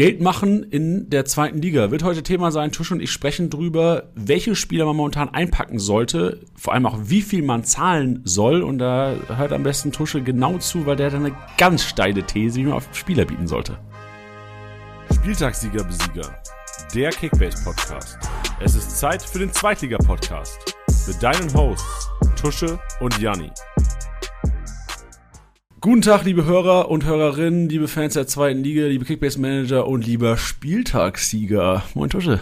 Geld machen in der zweiten Liga wird heute Thema sein. Tusch und ich sprechen drüber, welche Spieler man momentan einpacken sollte, vor allem auch wie viel man zahlen soll. Und da hört am besten Tusche genau zu, weil der hat eine ganz steile These, wie man auf Spieler bieten sollte. Spieltagssieger Besieger, der Kickbase Podcast. Es ist Zeit für den Zweitliga Podcast mit deinen Hosts Tusche und Janni. Guten Tag, liebe Hörer und Hörerinnen, liebe Fans der zweiten Liga, liebe Kickbase-Manager und lieber Spieltagssieger. Moin Tusche.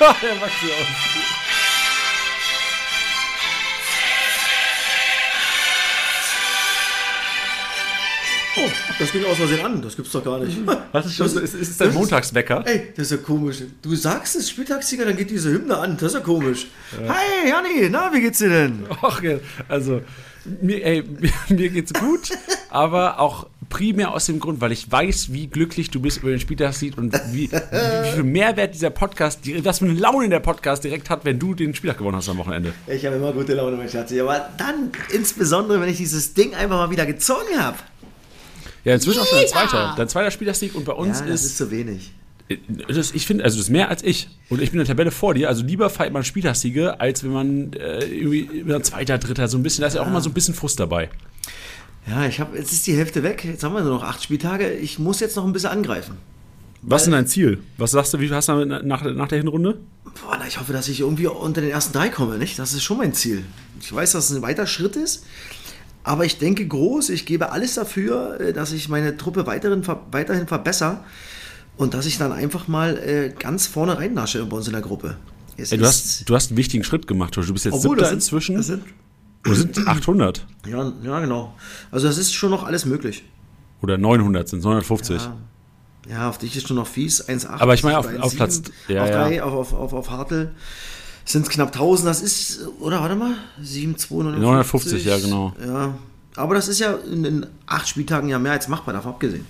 der macht sie aus. Oh, das ging aus Versehen an. Das gibt's doch gar nicht. Was ist schon? Das- Ist, ist es dein das- Montagswecker? Ey, das ist ja komisch. Du sagst es, Spieltagssieger, dann geht diese Hymne an. Das ist ja komisch. Hi, Janni, na, wie geht's dir denn? Ach, ja, also, mir, ey, mir, geht's gut, aber auch primär aus dem Grund, weil ich weiß, wie glücklich du bist über den Spieltagssieg und wie, wie, viel Mehrwert dieser Podcast, die- was für eine Laune der Podcast direkt hat, wenn du den Spieltag gewonnen hast am Wochenende. Ich habe immer gute Laune, mein Schatzi. Aber dann, insbesondere, wenn ich dieses Ding einfach mal wieder gezogen habe. Ja, inzwischen auch schon dein zweiter, dein zweiter Spieltagssieg und bei Ja, uns das ist, ist zu wenig. Das, ich finde, also das ist mehr als ich und ich bin in der Tabelle vor dir, also lieber feiert man Spieltagssiege, als wenn man äh, irgendwie zweiter, dritter, so ein bisschen, da ist ja auch immer so ein bisschen Frust dabei. Ja, ich habe, jetzt ist die Hälfte weg. Jetzt haben wir nur noch acht Spieltage. Ich muss jetzt noch ein bisschen angreifen. Was ist denn dein Ziel? Was sagst du, wie viel hast du nach, nach der Hinrunde? Boah, na, ich hoffe, dass ich irgendwie unter den ersten drei komme, nicht? Das ist schon mein Ziel. Ich weiß, dass es ein weiter Schritt ist, aber ich denke groß. Ich gebe alles dafür, äh, dass ich meine Truppe weiterhin, weiterhin verbessere und dass ich dann einfach mal äh, ganz vorne reinnasche bei uns in der Gruppe. Ey, du, hast, du hast einen wichtigen Schritt gemacht, Josh. Du bist jetzt obwohl siebter das sind, inzwischen. Das sind, Oder sind 800 ja, ja, genau. Also das ist schon noch alles möglich. oder 900 sind 950. Ja. Ja, auf dich ist schon noch fies, 1,8. Aber ich meine auf- auf 1,7, Platz- ja, auf ja. 3, auf, auf, auf, Hartl sind es knapp 1000. Das ist, oder warte mal, 7, 2, 950, ja, genau. Ja, aber das ist ja in, in acht Spieltagen ja mehr als machbar, davon abgesehen.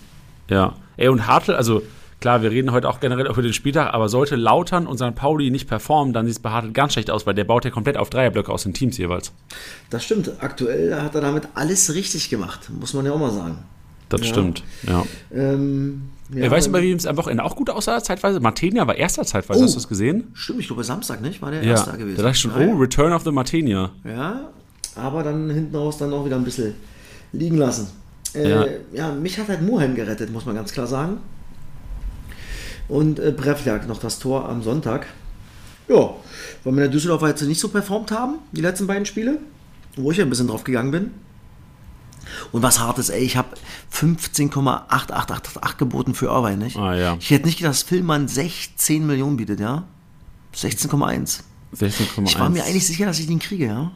Ja. Ey, und Hartl, also klar, wir reden heute auch generell über den Spieltag, aber sollte Lautern und St. Pauli nicht performen, dann sieht es bei Hartl ganz schlecht aus, weil der baut ja komplett auf Dreierblöcke aus den Teams jeweils. Das stimmt. Aktuell hat er damit alles richtig gemacht, muss man ja auch mal sagen. Das Ja. stimmt, ja. Ähm, ja, weißt du, bei wem es am Wochenende auch gut aussah, zeitweise? Martenia war erster zeitweise, Oh. hast du es gesehen? Stimmt, ich glaube Samstag, nicht? War der Ja, erste gewesen. da dachte ich schon, ja. oh, Return of the Martenia. Ja, aber dann hinten raus dann auch wieder ein bisschen liegen lassen. Äh, Ja. ja. mich hat halt Muheim gerettet, muss man ganz klar sagen. Und äh, Brevljak noch das Tor am Sonntag. Ja, weil wir in der Düsseldorfer jetzt nicht so performt haben, die letzten beiden Spiele, wo ich ja ein bisschen drauf gegangen bin. Und was hart ist, ey, ich habe 15,8888 geboten für Irvine, nicht? Ah, ja. Ich hätte nicht gedacht, dass Filmmann 16 Millionen bietet, ja? 16,1. 16,1. Ich war mir eigentlich sicher, dass ich den kriege, ja?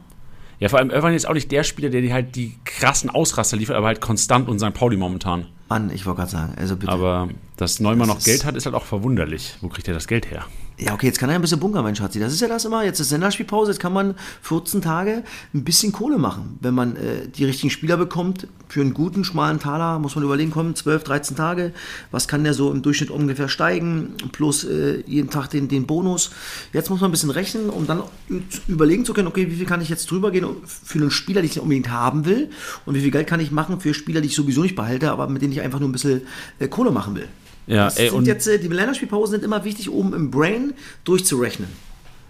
Ja, vor allem Irvine ist auch nicht der Spieler, der dir halt die krassen Ausraster liefert, aber halt konstant und St. Pauli momentan. Mann, ich wollte gerade sagen, also bitte. Aber dass Neumann Das noch Geld hat, ist halt auch verwunderlich. Wo kriegt er das Geld her? ja, okay, jetzt kann er ein bisschen bunkern, mein Schatzi. Das ist ja das immer. Jetzt ist Länderspielpause, jetzt kann man 14 Tage ein bisschen Kohle machen. Wenn man äh, die richtigen Spieler bekommt, für einen guten, schmalen Taler, muss man überlegen, kommen 12, 13 Tage. Was kann der so im Durchschnitt ungefähr steigen? Plus äh, jeden Tag den, den Bonus. Jetzt muss man ein bisschen rechnen, um dann überlegen zu können, okay, wie viel kann ich jetzt drüber gehen für einen Spieler, den ich unbedingt haben will? Und wie viel Geld kann ich machen für Spieler, die ich sowieso nicht behalte, aber mit denen ich einfach nur ein bisschen äh, Kohle machen will? Ja, Das ey, und, jetzt, äh, die Länderspielpausen sind immer wichtig, um im Brain durchzurechnen.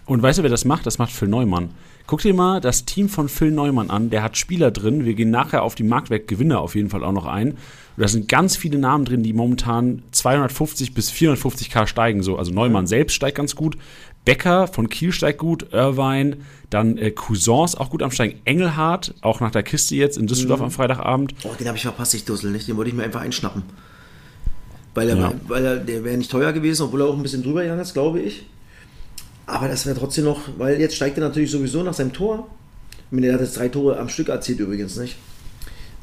und weißt du, wer das macht? Das macht Phil Neumann. Guck dir mal das Team von Phil Neumann an. Der hat Spieler drin. Wir gehen nachher auf die Marktwertgewinner auf jeden Fall auch noch ein. Und da sind ganz viele Namen drin, die momentan 250 bis 450k steigen. So. Also Neumann selbst steigt ganz gut. Becker von Kiel steigt gut. Irvine. Dann äh, Cousins auch gut am Steigen. Engelhardt, auch nach der Kiste jetzt in Düsseldorf am Freitagabend. Oh, den habe ich verpasst, ich Dussel, nicht? Den wollte ich mir einfach einschnappen. Weil, er, Ja. weil er, der wäre nicht teuer gewesen, obwohl er auch ein bisschen drüber gegangen ist, glaube ich. Aber das wäre trotzdem noch, weil jetzt steigt er natürlich sowieso nach seinem Tor. Ich meine, Der hat jetzt drei Tore am Stück erzielt übrigens, nicht?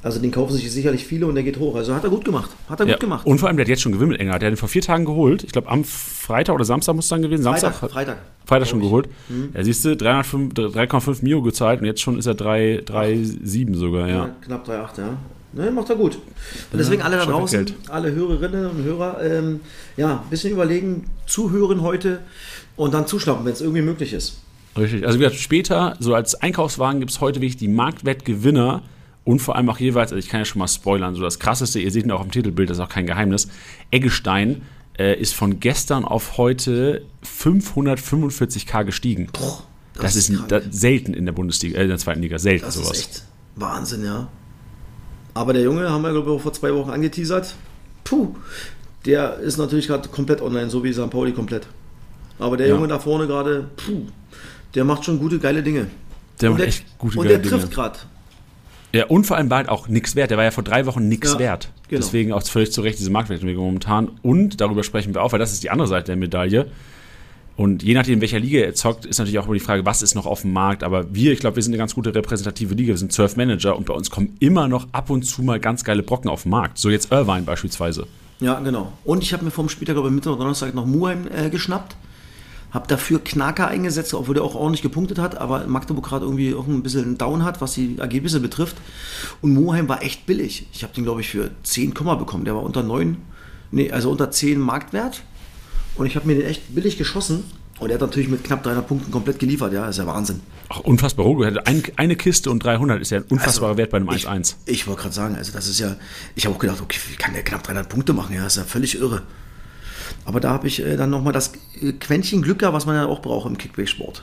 Also den kaufen sich sicherlich viele und der geht hoch. Also hat er gut gemacht. Hat er Ja. gut gemacht. Und vor allem, der hat jetzt schon gewimmelt, Engelhardt. Der hat ihn vor vier Tagen geholt. Ich glaube, am Freitag oder Samstag muss es dann gewesen. Samstag, Freitag, Freitag. Freitag schon ich. geholt. Ja, siehst du, 305 3,5 Mio gezahlt und jetzt schon ist er 3 3,7 sogar, Ja, ja. knapp 3,8, ja. Ne, macht er gut. Und deswegen alle da draußen, alle Hörerinnen und Hörer, ähm, ja, ein bisschen überlegen, zuhören heute und dann zuschnappen, wenn es irgendwie möglich ist. Richtig. Also wie gesagt, später, so als Einkaufswagen gibt es heute wirklich die Marktwertgewinner und vor allem auch jeweils, also ich kann ja schon mal spoilern, so das krasseste, ihr seht ihn auch im Titelbild, das ist auch kein Geheimnis. Eggestein äh, ist von gestern auf heute 545k gestiegen. Boah, Das, ist krank. da, selten in der Bundesliga, äh, in der zweiten Liga, selten Das sowas. ist echt Wahnsinn, ja. Aber der Junge, haben wir glaube ich vor zwei Wochen angeteasert, puh, der ist natürlich gerade komplett online, so wie St. Pauli komplett. Aber der Ja. Junge da vorne gerade, puh, der macht schon gute, geile Dinge. Der und macht der, echt gute, und geile der trifft Dinge. gerade. Ja, und vor allem war halt auch nichts wert. Der war ja vor drei Wochen nichts Ja, wert. genau. Deswegen auch völlig zu Recht diese Marktwertentwicklung momentan. Und darüber sprechen wir auch, weil das ist die andere Seite der Medaille. Und je nachdem, in welcher Liga er zockt, ist natürlich auch immer die Frage, was ist noch auf dem Markt. Aber wir, ich glaube, wir sind eine ganz gute repräsentative Liga. Wir sind Surf Manager und bei uns kommen immer noch ab und zu mal ganz geile Brocken auf den Markt. So jetzt Irvine beispielsweise. Ja, genau. Und ich habe mir vom Spieltag, glaube ich, Mittwoch oder Donnerstag noch Muheim äh, geschnappt. Habe dafür Knacker eingesetzt, obwohl der auch ordentlich gepunktet hat, aber Magdeburg gerade irgendwie auch ein bisschen einen Down hat, was die Ergebnisse betrifft. Und Muheim war echt billig. Ich habe den, glaube ich, für 10 Komma bekommen. Der war unter 9, nee, also unter 10 Marktwert. Und ich habe mir den echt billig geschossen. Und er hat natürlich mit knapp 300 Punkten komplett geliefert. Ja, ist ja Wahnsinn. Auch unfassbar. Ein, eine Kiste und 300 ist ja ein unfassbarer Also, Wert bei einem Ich, 1-1. ich wollte gerade sagen, also das ist ja, ich habe auch gedacht, okay, wie kann der knapp 300 Punkte machen? Ja, ist ja völlig irre. Aber da habe ich äh, dann nochmal das äh, Quäntchen Glück gehabt, was man ja auch braucht im Kickback-Sport.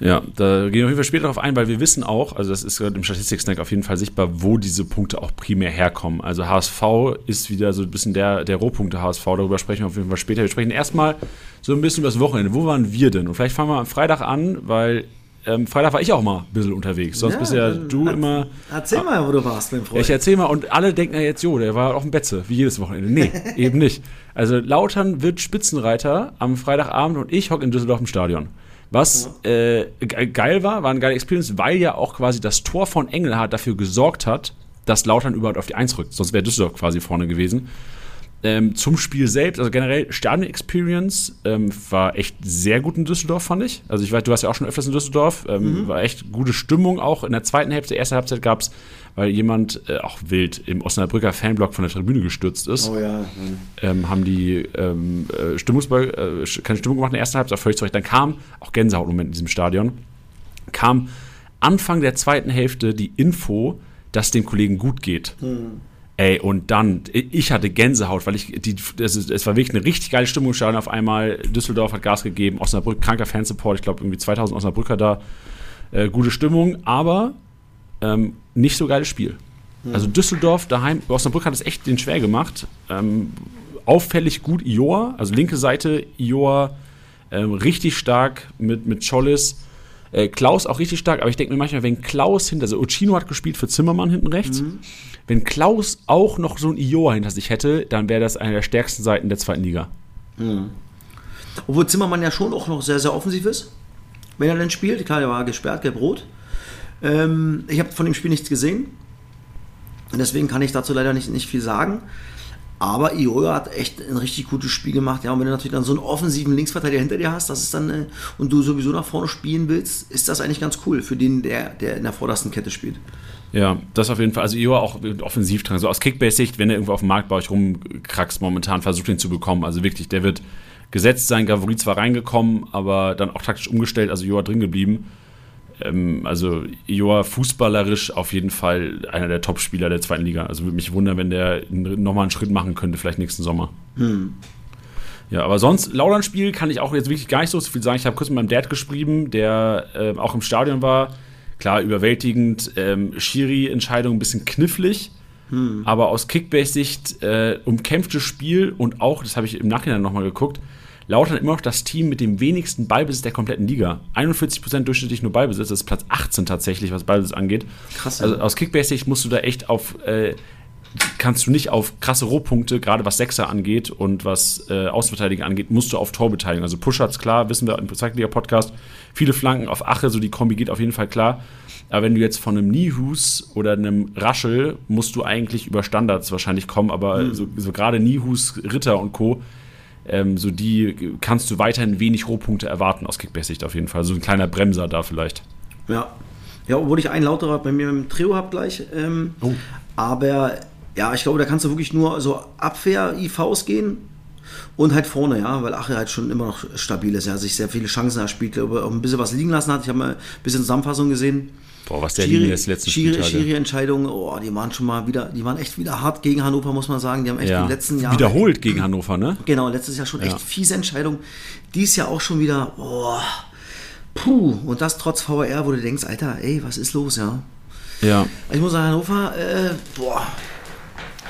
Ja, da gehen wir auf jeden Fall später darauf ein, weil wir wissen auch, also das ist gerade im Statistik-Snack auf jeden Fall sichtbar, wo diese Punkte auch primär herkommen. Also HSV ist wieder so ein bisschen der, der Rohpunkte HSV, darüber sprechen wir auf jeden Fall später. Wir sprechen erstmal so ein bisschen über das Wochenende. Wo waren wir denn? Und vielleicht fangen wir am Freitag an, weil ähm, Freitag war ich auch mal ein bisschen unterwegs. Sonst bist ja du erz- immer. Erzähl mal, wo du warst, mein Freund. Ich erzähl mal, und alle denken ja jetzt, jo, der war auf dem Betze, wie jedes Wochenende. Nee, eben nicht. Also Lautern wird Spitzenreiter am Freitagabend und ich hocke in Düsseldorf im Stadion. Was äh, ge- geil war, war eine geile Experience, weil ja auch quasi das Tor von Engelhardt dafür gesorgt hat, dass Lautern überhaupt auf die Eins rückt. Sonst wäre Düsseldorf quasi vorne gewesen. Ähm, zum Spiel selbst, also generell Stadion-Experience ähm, war echt sehr gut in Düsseldorf, fand ich. Also ich weiß, du warst ja auch schon öfters in Düsseldorf. Ähm, War echt gute Stimmung auch. In der zweiten Hälfte, erste Halbzeit gab es, weil jemand äh, auch wild im Osnabrücker Fanblock von der Tribüne gestürzt ist, oh ja. ähm, haben die ähm, äh, Stimmungsball, äh, keine Stimmung gemacht in der ersten Halbzeit, völlig zurecht. Dann kam, auch Gänsehautmoment in diesem Stadion, kam Anfang der zweiten Hälfte die Info, dass dem Kollegen gut geht. Ey, und dann, ich hatte Gänsehaut, weil ich, die, das es war wirklich eine richtig geile Stimmung im. Auf einmal, Düsseldorf hat Gas gegeben, Osnabrück, kranker Fansupport, ich glaube irgendwie 2000 Osnabrücker da. Äh, gute Stimmung, aber ähm, nicht so geiles Spiel. Also Düsseldorf daheim, Osnabrück hat es echt den schwer gemacht. Ähm, auffällig gut Ioa, also linke Seite Ioa, ähm, richtig stark mit, mit Schollis. Äh, Klaus auch richtig stark, aber ich denke mir manchmal, wenn Klaus hinter, also Uchino hat gespielt für Zimmermann hinten rechts, wenn Klaus auch noch so ein Ioa hinter sich hätte, dann wäre das eine der stärksten Seiten der zweiten Liga. Obwohl Zimmermann ja schon auch noch sehr, sehr offensiv ist, wenn er denn spielt. Klar, der war gesperrt, gelb-rot. Ähm, ich habe von dem Spiel nichts gesehen. Und deswegen kann ich dazu leider nicht, nicht viel sagen. Aber Iola hat echt ein richtig gutes Spiel gemacht. Ja, und wenn du natürlich dann so einen offensiven Linksverteidiger hinter dir hast, das ist dann, äh, und du sowieso nach vorne spielen willst, ist das eigentlich ganz cool für den, der, der in der vordersten Kette spielt. Ja, das auf jeden Fall. Also Ioa auch offensiv dran. So aus Kickbase-Sicht, wenn er irgendwo auf dem Markt bei euch rumkraxt momentan, versucht ihn zu bekommen. Also wirklich, der wird gesetzt sein. Gavori zwar reingekommen, aber dann auch taktisch umgestellt, also Ioa drin geblieben. Ähm, also Ioa fußballerisch auf jeden Fall einer der Top-Spieler der zweiten Liga. Also würde mich wundern, wenn der nochmal einen Schritt machen könnte, vielleicht nächsten Sommer. Ja, aber sonst, Laudern-Spiel kann ich auch jetzt wirklich gar nicht so viel sagen. Ich habe kurz mit meinem Dad geschrieben, der äh, auch im Stadion war. Klar, überwältigend. Ähm, Schiri-Entscheidung ein bisschen knifflig. Aber aus Kickbase-Sicht äh, umkämpftes Spiel und auch, das habe ich im Nachhinein nochmal geguckt, Lautern immer noch das Team mit dem wenigsten Ballbesitz der kompletten Liga. 41% durchschnittlich nur Ballbesitz, das ist Platz 18 tatsächlich, was Ballbesitz angeht. Krass, Also aus Kickbase-Sicht musst du da echt auf, äh, kannst du nicht auf krasse Rohpunkte, gerade was Sechser angeht und was äh, Außenverteidiger angeht, musst du auf Torbeteiligung. Also Push-Ups, klar, wissen wir im Zweitliga-Podcast, viele Flanken auf Ache, so die Kombi geht auf jeden Fall klar. Aber wenn du jetzt von einem Nihus oder einem Raschel, musst du eigentlich über Standards wahrscheinlich kommen, aber so, so gerade Nihus, Ritter und Co., ähm, so die kannst du weiterhin wenig Rohpunkte erwarten aus Kickbase-Sicht auf jeden Fall. So ein kleiner Bremser da vielleicht. Ja. Ja, obwohl ich einen Lauterer bei mir im Trio habe gleich. Ähm, Aber ja, ich glaube, da kannst du wirklich nur so Abwehr-IVs gehen. Und halt vorne, ja, weil Ache halt schon immer noch stabil ist. Er hat sich sehr viele Chancen erspielt, glaube auch ein bisschen was liegen lassen hat. Ich habe mal ein bisschen Zusammenfassung gesehen. Boah, was der liegen lässt letzten Schiri, Spieltage. Schiri-Entscheidungen, oh, die waren schon mal wieder, die waren echt wieder hart gegen Hannover, muss man sagen. Die haben echt Ja. die letzten Jahre. Wiederholt gegen Hannover, ne? Genau, letztes Jahr schon echt Ja. fiese Entscheidung. Dies Jahr auch schon wieder, oh, puh. Und das trotz VR, wo du denkst, Alter, ey, was ist los, ja? Ja. Ich muss sagen, Hannover, äh, boah,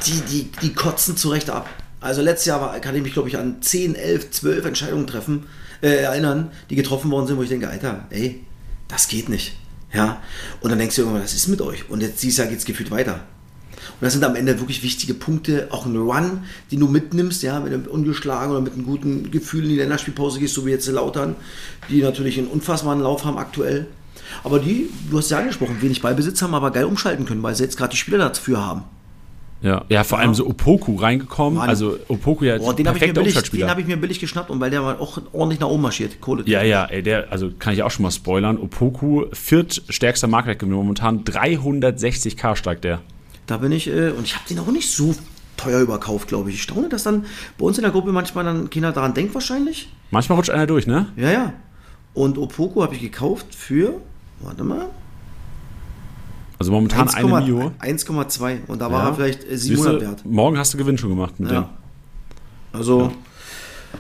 die, die, die kotzen zu Recht ab. Also letztes Jahr war, kann ich mich, glaube ich, an 10, 11, 12 Entscheidungen treffen, äh, erinnern, die getroffen worden sind, wo ich denke, Alter, ey, das geht nicht. Ja, und dann denkst du irgendwann, was ist mit euch? Und jetzt dieses Jahr geht es gefühlt weiter. Und das sind am Ende wirklich wichtige Punkte, auch ein Run, den du mitnimmst, ja, wenn du ungeschlagen oder mit einem guten Gefühl in die Länderspielpause gehst, so wie jetzt Lautern, die natürlich einen unfassbaren Lauf haben aktuell. Aber die, du hast ja angesprochen, wenig Ballbesitz haben, aber geil umschalten können, weil sie jetzt gerade die Spieler dafür haben. Ja, ja vor allem so Opoku reingekommen. Mann. Also Opoku ja Boah, den habe ich, mir billig- den hab ich mir billig geschnappt und weil der war auch ordentlich nach oben marschiert. Kohle. Ja, ja, ey, der, also kann ich auch schon mal spoilern. Opoku, viertstärkster Marktwertgewinner momentan, 360k steigt der. Da bin ich, äh, und ich habe den auch nicht so teuer überkauft, glaube ich. Ich staune, dass dann bei uns in der Gruppe manchmal dann keiner daran denkt wahrscheinlich. Manchmal rutscht einer durch, ne? Ja, ja. Und Opoku habe ich gekauft für, warte mal, Also momentan eine 1,2. Mio. 1,2. Und da war Ja. er vielleicht äh, Siehste, 700 wert. morgen hast du Gewinn schon gemacht mit Ja. Also,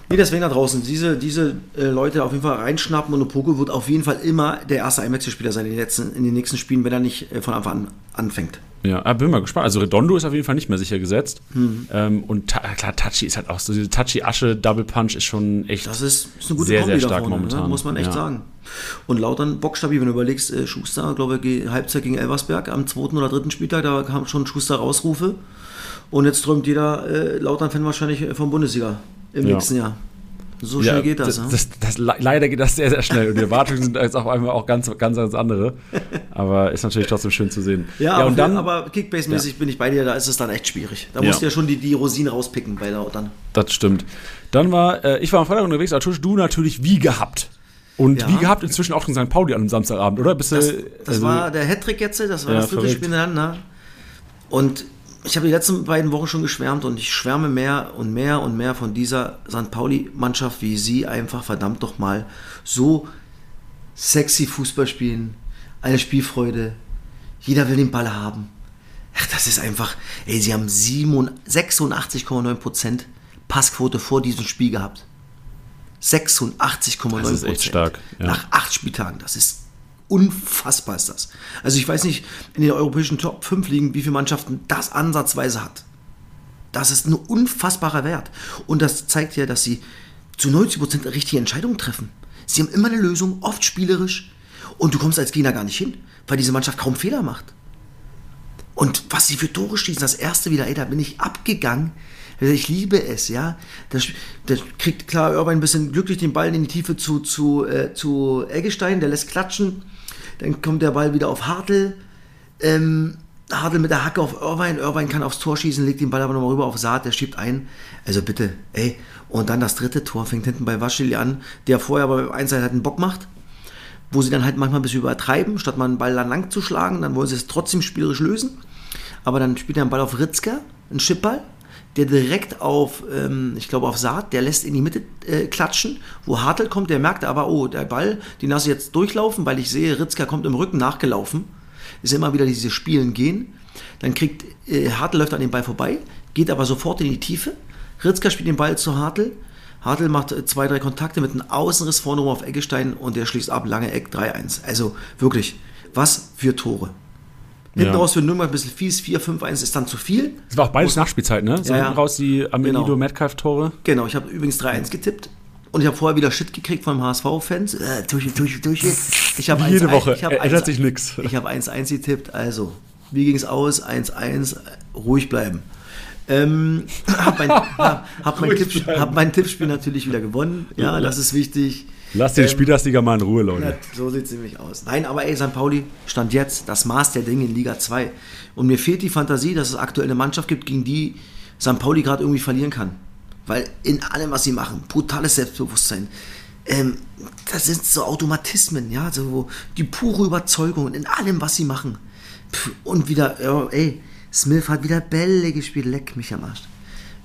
nee, deswegen da draußen, diese, diese äh, Leute auf jeden Fall reinschnappen und Opoku wird auf jeden Fall immer der erste Einwechselspieler sein in den, letzten, in den nächsten Spielen, wenn er nicht äh, von Anfang an anfängt. Ja, ah, bin mal gespannt. Also Redondo ist auf jeden Fall nicht mehr sicher gesetzt. Hm. Ähm, und ta klar, Tachi ist halt auch so, diese Tachi-Asche, Double Punch ist schon echt. Das ist, ist eine gute Sehr, Kombi sehr stark vorne, momentan. Ne? muss man echt Ja. sagen. Und Lautern bockstabil, wenn du überlegst, äh, Schuster, glaube ich, Halbzeit gegen Elversberg am zweiten oder dritten Spieltag, da kamen schon Schuster Rausrufe. Und jetzt träumt jeder äh, Lautern-Fan wahrscheinlich vom Bundesliga im Ja. nächsten Jahr. So schnell geht das. das, ne? das, das, le- leider geht das sehr, sehr schnell. Und die Erwartungen sind jetzt auf einmal auch ganz, ganz, ganz andere. Aber ist natürlich trotzdem schön zu sehen. Ja, und aber, dann, aber Kickbase-mäßig bin ich bei dir, da ist es dann echt schwierig. Da Ja. musst du ja schon die, die Rosinen rauspicken bei Lautern. das stimmt. Dann war, äh, ich war am Freitag unterwegs, Artusch, du natürlich wie gehabt. Und Ja. wie gehabt inzwischen auch in St. Pauli an einem Samstagabend, oder? Bist Das, du, also- war der Hattrick jetzt, das war Ja, das dritte verrückt. Spiel hintereinander. Und ich habe die letzten beiden Wochen schon geschwärmt und ich schwärme mehr und mehr und mehr von dieser St. Pauli-Mannschaft, wie sie einfach verdammt doch mal so sexy Fußball spielen, eine Spielfreude, jeder will den Ball haben. Ach, das ist einfach, ey, sie haben 87 86,9% Passquote vor diesem Spiel gehabt. 86,9%. Das ist echt stark, ja. Nach acht Spieltagen. Das ist unfassbar ist das. Also ich weiß nicht, in den europäischen Top 5 liegen, wie viele Mannschaften das ansatzweise hat. Das ist ein unfassbarer Wert. Und das zeigt ja, dass sie zu 90% richtige Entscheidungen treffen. Sie haben immer eine Lösung, oft spielerisch. Und du kommst als Gegner gar nicht hin, weil diese Mannschaft kaum Fehler macht. Und was sie für Tore schießen, das erste wieder, ey, da bin ich abgegangen. Ich liebe es, ja. Das, das kriegt klar Irvine ein bisschen glücklich den Ball in die Tiefe zu, zu, äh, zu Eggestein, der lässt klatschen. Dann kommt der Ball wieder auf Hartl. Ähm, Hartl mit der Hacke auf Irvine. Irvine kann aufs Tor schießen, legt den Ball aber nochmal rüber auf Saat, der schiebt ein. Also bitte, ey. Und dann das dritte Tor fängt hinten bei Waschili an, der vorher beim Einsatz halt einen Bock macht wo sie dann halt manchmal ein bisschen übertreiben, statt mal einen Ball dann lang zu schlagen, dann wollen sie es trotzdem spielerisch lösen. Aber dann spielt er einen Ball auf Ritzker, einen Chipball, der direkt auf, ähm, ich glaube auf Saat, der lässt in die Mitte äh, klatschen, wo Hartl kommt, der merkt aber, oh, der Ball, den lasse ich jetzt durchlaufen, weil ich sehe, Ritzker kommt im Rücken nachgelaufen. Ist immer wieder diese Spielen gehen. Dann kriegt äh, Hartl läuft an dem Ball vorbei, geht aber sofort in die Tiefe. Ritzker spielt den Ball zu Hartl. Hartl macht äh, zwei, drei Kontakte mit einem Außenriss vorne rum auf Eggestein und der schließt ab, lange Eck 3-1. Also wirklich, was für Tore. Hinten Ja. raus für Nürnberg ein bisschen fies, 4-5-1 ist dann zu viel. Das war auch beides Nachspielzeit, ne? So Ja, hinten raus die Amenido Genau. Metcalf-Tore. Genau, ich habe übrigens 3-1 getippt. Und ich habe vorher wieder Shit gekriegt von HSV-Fans. Äh. Ich habe Wie jede 1-1 Woche. Ich hab Ändert 1-1 sich nix. Ich habe 1-1 getippt. Also, wie ging es aus? 1-1. Ruhig bleiben. Ähm, hab mein, hab, hab, mein Ruhig Tipp, bleiben. hab mein Tippspiel natürlich wieder gewonnen. Ja, das ist wichtig. Lass den Ähm, Spielersliga mal in Ruhe, Leute. Ja, so sieht es nämlich aus. Nein, aber ey, St. Pauli stand jetzt das Maß der Dinge in Liga 2. Und mir fehlt die Fantasie, dass es aktuell eine Mannschaft gibt, gegen die St. Pauli gerade irgendwie verlieren kann. Weil in allem, was sie machen, brutales Selbstbewusstsein, ähm, das sind so Automatismen, ja, so die pure Überzeugung in allem, was sie machen. Pff, und wieder, ja, ey, Smith hat wieder Bälle gespielt, leck mich am Arsch.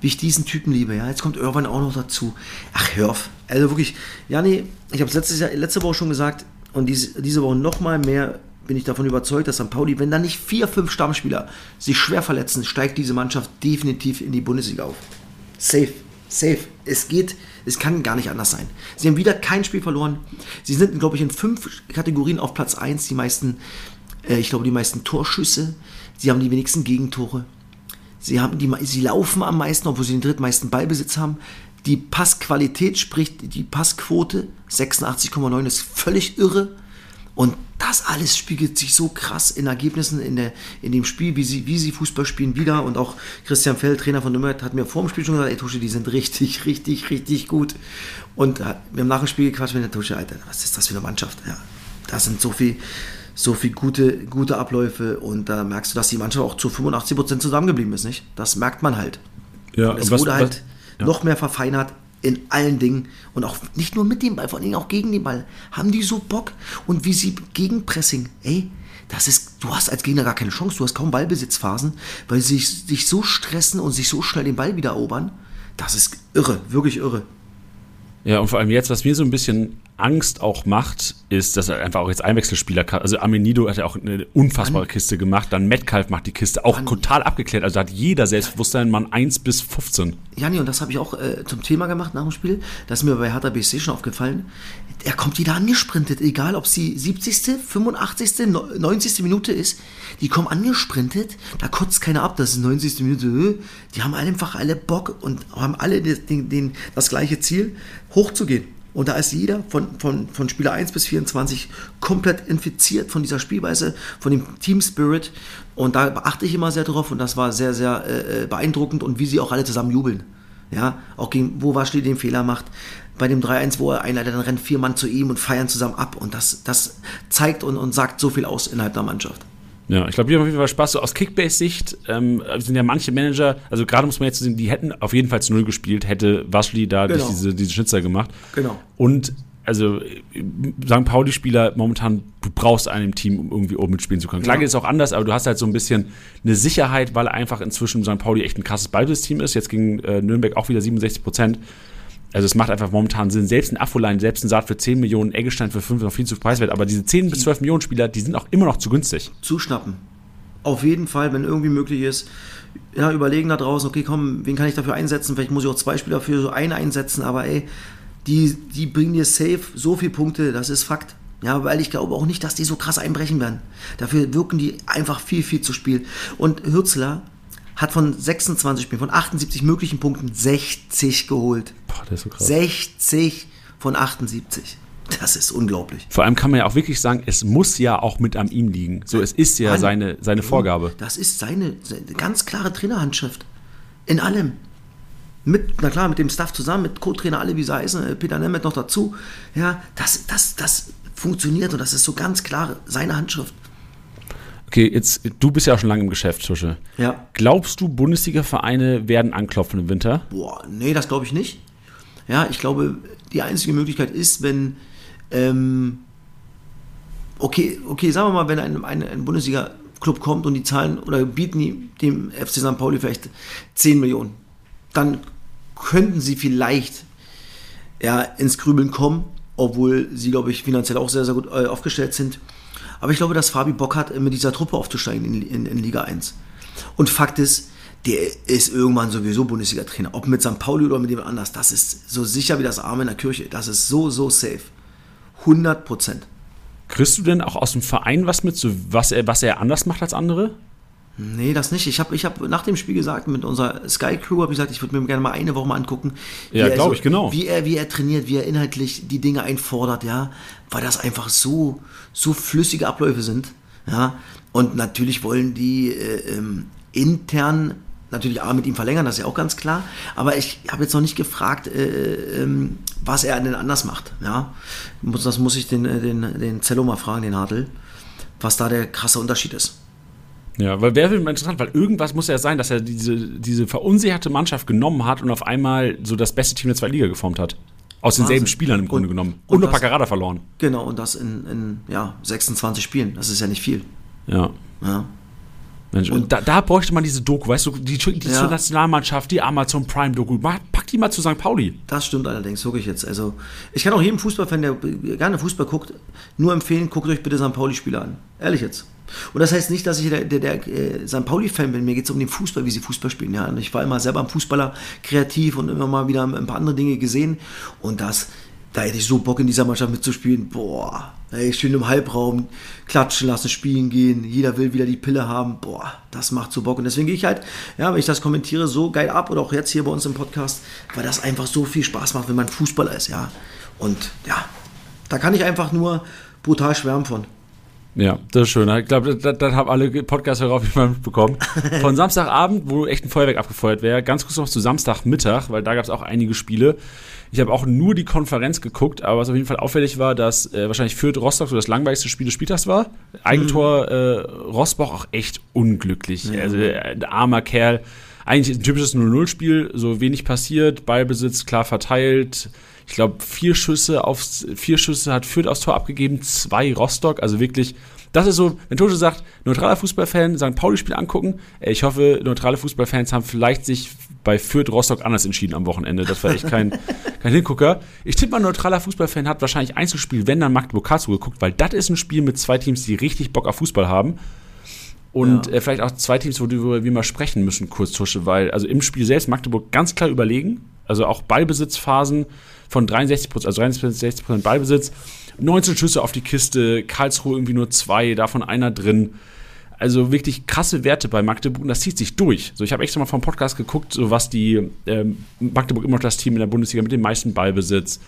Wie ich diesen Typen liebe. Ja, jetzt kommt Irvine auch noch dazu. Ach, hör auf. Also wirklich, ja, nee, ich habe es letzte Woche schon gesagt und diese, diese Woche noch mal mehr bin ich davon überzeugt, dass St. Pauli, wenn da nicht vier, fünf Stammspieler sich schwer verletzen, steigt diese Mannschaft definitiv in die Bundesliga auf. Safe, safe. Es geht, es kann gar nicht anders sein. Sie haben wieder kein Spiel verloren. Sie sind, glaube ich, in fünf Kategorien auf Platz 1. Die meisten, äh, ich glaube, die meisten Torschüsse. Sie haben die wenigsten Gegentore. Sie, haben die, sie laufen am meisten, obwohl sie den drittmeisten Ballbesitz haben. Die Passqualität, sprich die Passquote, 86,9 ist völlig irre. Und das alles spiegelt sich so krass in Ergebnissen in, der, in dem Spiel, wie sie, wie sie Fußball spielen, wieder. Und auch Christian Feld, Trainer von Nürnberg, hat mir vor dem Spiel schon gesagt, ey Tusche, die sind richtig, richtig, richtig gut. Und wir haben nach dem Spiel gequatscht mit der Tusche, Alter, was ist das für eine Mannschaft? Ja, da sind so viel, so viel gute, gute Abläufe und da merkst du, dass die Mannschaft auch zu 85 Prozent zusammengeblieben ist, nicht? Das merkt man halt. Ja, und es was, wurde halt was, ja. noch mehr verfeinert in allen Dingen und auch nicht nur mit dem Ball, vor allem auch gegen den Ball. Haben die so Bock und wie sie gegen Pressing, ey, das ist, du hast als Gegner gar keine Chance, du hast kaum Ballbesitzphasen, weil sie sich so stressen und sich so schnell den Ball wieder erobern. Das ist irre, wirklich irre. Ja, und vor allem jetzt, was mir so ein bisschen Angst auch macht, ist, dass er einfach auch jetzt Einwechselspieler kann. Also Amenido hat ja auch eine unfassbare Mann. Kiste gemacht. Dann Metcalf macht die Kiste auch Mann. total abgeklärt. Also hat jeder Selbstbewusstsein, Mann 1 bis 15. Jani, und das habe ich auch äh, zum Thema gemacht nach dem Spiel. Das ist mir bei Hertha BSC schon aufgefallen. Er kommt wieder angesprintet, egal ob es die 70., 85., 90. Minute ist. Die kommen angesprintet, da kotzt keiner ab, das ist 90. Minute. Äh, die haben einfach alle Bock und haben alle den, den, das gleiche Ziel, hochzugehen. Und da ist jeder von, von, von Spieler 1 bis 24 komplett infiziert von dieser Spielweise, von dem Team Spirit. Und da beachte ich immer sehr drauf und das war sehr, sehr äh, äh beeindruckend und wie sie auch alle zusammen jubeln. Ja, auch gegen, wo Waschli den Fehler macht. Bei dem 3-1, wo er einleitet, dann rennen vier Mann zu ihm und feiern zusammen ab. Und das, das zeigt und, und sagt so viel aus innerhalb der Mannschaft. Ja, ich glaube, wir haben auf jeden Fall Spaß. So aus Kickbase-Sicht ähm, sind ja manche Manager, also gerade muss man jetzt sehen, die hätten auf jeden Fall zu Null gespielt, hätte Waschli da genau. diese, diese Schnitzer gemacht. Genau. Und also St. Pauli-Spieler momentan, du brauchst einen im Team, um irgendwie oben mitspielen zu können. Klar geht es auch anders, aber du hast halt so ein bisschen eine Sicherheit, weil einfach inzwischen St. Pauli echt ein krasses Ballbesitzteam ist. Jetzt gegen äh, Nürnberg auch wieder 67 Prozent. Also es macht einfach momentan Sinn. Selbst ein Affolein, selbst ein Saat für 10 Millionen, Eggestein für 5 noch viel zu preiswert. Aber diese 10 bis 12 Millionen Spieler, die sind auch immer noch zu günstig. Zuschnappen. Auf jeden Fall, wenn irgendwie möglich ist. Ja, überlegen da draußen, okay, komm, wen kann ich dafür einsetzen? Vielleicht muss ich auch zwei Spieler für so einen einsetzen, aber ey, die, die bringen dir safe so viele Punkte, das ist Fakt. Ja, weil ich glaube auch nicht, dass die so krass einbrechen werden. Dafür wirken die einfach viel, viel zu Spiel. Und Hürzler hat von 26 Spielen, von 78 möglichen Punkten 60 geholt. Boah, das ist so krass. 60 von 78. Das ist unglaublich. Vor allem kann man ja auch wirklich sagen, es muss ja auch mit an ihm liegen. So, es ist ja Mann, seine, seine Vorgabe. Das ist seine, seine ganz klare Trainerhandschrift. In allem. Mit, na klar, mit dem Staff zusammen, mit Co-Trainer alle wie sie heißen, äh, Peter Nemeth noch dazu. Ja, das, das, das funktioniert und das ist so ganz klar seine Handschrift. Okay, jetzt, du bist ja auch schon lange im Geschäft, Tusche. Ja. Glaubst du, Bundesliga-Vereine werden anklopfen im Winter? Boah, nee, das glaube ich nicht. Ja, ich glaube, die einzige Möglichkeit ist, wenn, ähm, okay, okay, sagen wir mal, wenn ein, ein, ein Bundesliga-Club kommt und die zahlen oder bieten dem FC St. Pauli vielleicht 10 Millionen, dann könnten sie vielleicht ja, ins Grübeln kommen, obwohl sie, glaube ich, finanziell auch sehr, sehr gut äh, aufgestellt sind. Aber ich glaube, dass Fabi Bock hat, mit dieser Truppe aufzusteigen in, in, in Liga 1. Und Fakt ist, der ist irgendwann sowieso Bundesliga-Trainer. Ob mit St. Pauli oder mit jemand anders, das ist so sicher wie das Arme in der Kirche. Das ist so, so safe. 100 Prozent. Kriegst du denn auch aus dem Verein was mit, so was, er, was er anders macht als andere? Nee, das nicht. Ich habe ich hab nach dem Spiel gesagt, mit unserer Sky Crew habe ich gesagt, ich würde mir gerne mal eine Woche mal angucken. Ja, glaube so, ich, genau. Wie er, wie er trainiert, wie er inhaltlich die Dinge einfordert, ja. Weil das einfach so, so flüssige Abläufe sind, ja. Und natürlich wollen die äh, ähm, intern natürlich A mit ihm verlängern, das ist ja auch ganz klar. Aber ich habe jetzt noch nicht gefragt, äh, ähm, was er denn anders macht. Ja? Das muss ich den, äh, den, den Zello mal fragen, den Hartl, was da der krasse Unterschied ist. Ja, weil wäre interessant, weil irgendwas muss ja sein, dass er diese, diese verunsicherte Mannschaft genommen hat und auf einmal so das beste Team der zweiten Liga geformt hat. Aus Wahnsinn. denselben Spielern im Grunde und, genommen. Und, und nur Paccarada verloren. Genau, und das in, in ja, 26 Spielen. Das ist ja nicht viel. Ja. ja. Mensch, und da, da, bräuchte man diese Doku, weißt du, die, die ja. Nationalmannschaft, die Amazon Prime Doku, pack die mal zu St. Pauli. Das stimmt allerdings, wirklich jetzt. Also, ich kann auch jedem Fußballfan, der gerne Fußball guckt, nur empfehlen, guckt euch bitte St. Pauli-Spiele an. Ehrlich jetzt. Und das heißt nicht, dass ich der, der, der äh, St. Pauli-Fan bin. Mir geht es um den Fußball, wie sie Fußball spielen. Ja. Ich war immer selber ein Fußballer kreativ und immer mal wieder ein paar andere Dinge gesehen. Und das, da hätte ich so Bock in dieser Mannschaft mitzuspielen. Boah, ey, schön im Halbraum klatschen lassen, spielen gehen. Jeder will wieder die Pille haben. Boah, das macht so Bock. Und deswegen gehe ich halt, ja, wenn ich das kommentiere, so geil ab oder auch jetzt hier bei uns im Podcast, weil das einfach so viel Spaß macht, wenn man Fußballer ist, ja. Und ja, da kann ich einfach nur brutal schwärmen von. Ja, das ist schön. Ich glaube, das, das haben alle Podcast-Hörer auf jeden Fall mitbekommen. Von Samstagabend, wo echt ein Feuerwerk abgefeuert wäre, ganz kurz noch zu Samstagmittag, weil da gab es auch einige Spiele. Ich habe auch nur die Konferenz geguckt, aber was auf jeden Fall auffällig war, dass äh, wahrscheinlich Fürth Rostock so das langweiligste Spiel des Spieltags war. Eigentor mhm. äh, Rossbach auch echt unglücklich. Ja. Also äh, ein armer Kerl. Eigentlich ein typisches 0-0-Spiel, so wenig passiert, Ballbesitz klar verteilt ich glaube, vier Schüsse aufs, vier Schüsse hat Fürth aufs Tor abgegeben, zwei Rostock, also wirklich. Das ist so, wenn Tosche sagt, neutraler Fußballfan, St. Pauli-Spiel angucken. Ich hoffe, neutrale Fußballfans haben vielleicht sich bei Fürth Rostock anders entschieden am Wochenende. Das war echt kein, kein Hingucker. Ich tippe mal, neutraler Fußballfan hat wahrscheinlich Einzelspiel, wenn dann Magdeburg Karlsruhe geguckt, weil das ist ein Spiel mit zwei Teams, die richtig Bock auf Fußball haben. Und ja. äh, vielleicht auch zwei Teams, worüber wir mal sprechen müssen, kurz Tusche, weil also im Spiel selbst Magdeburg ganz klar überlegen. Also auch Ballbesitzphasen von 63 Prozent, also 63 Prozent Ballbesitz, 19 Schüsse auf die Kiste, Karlsruhe irgendwie nur zwei, davon einer drin. Also wirklich krasse Werte bei Magdeburg und das zieht sich durch. So, ich habe extra mal vom Podcast geguckt, so was die ähm, Magdeburg immer noch das Team in der Bundesliga mit dem meisten Ballbesitz.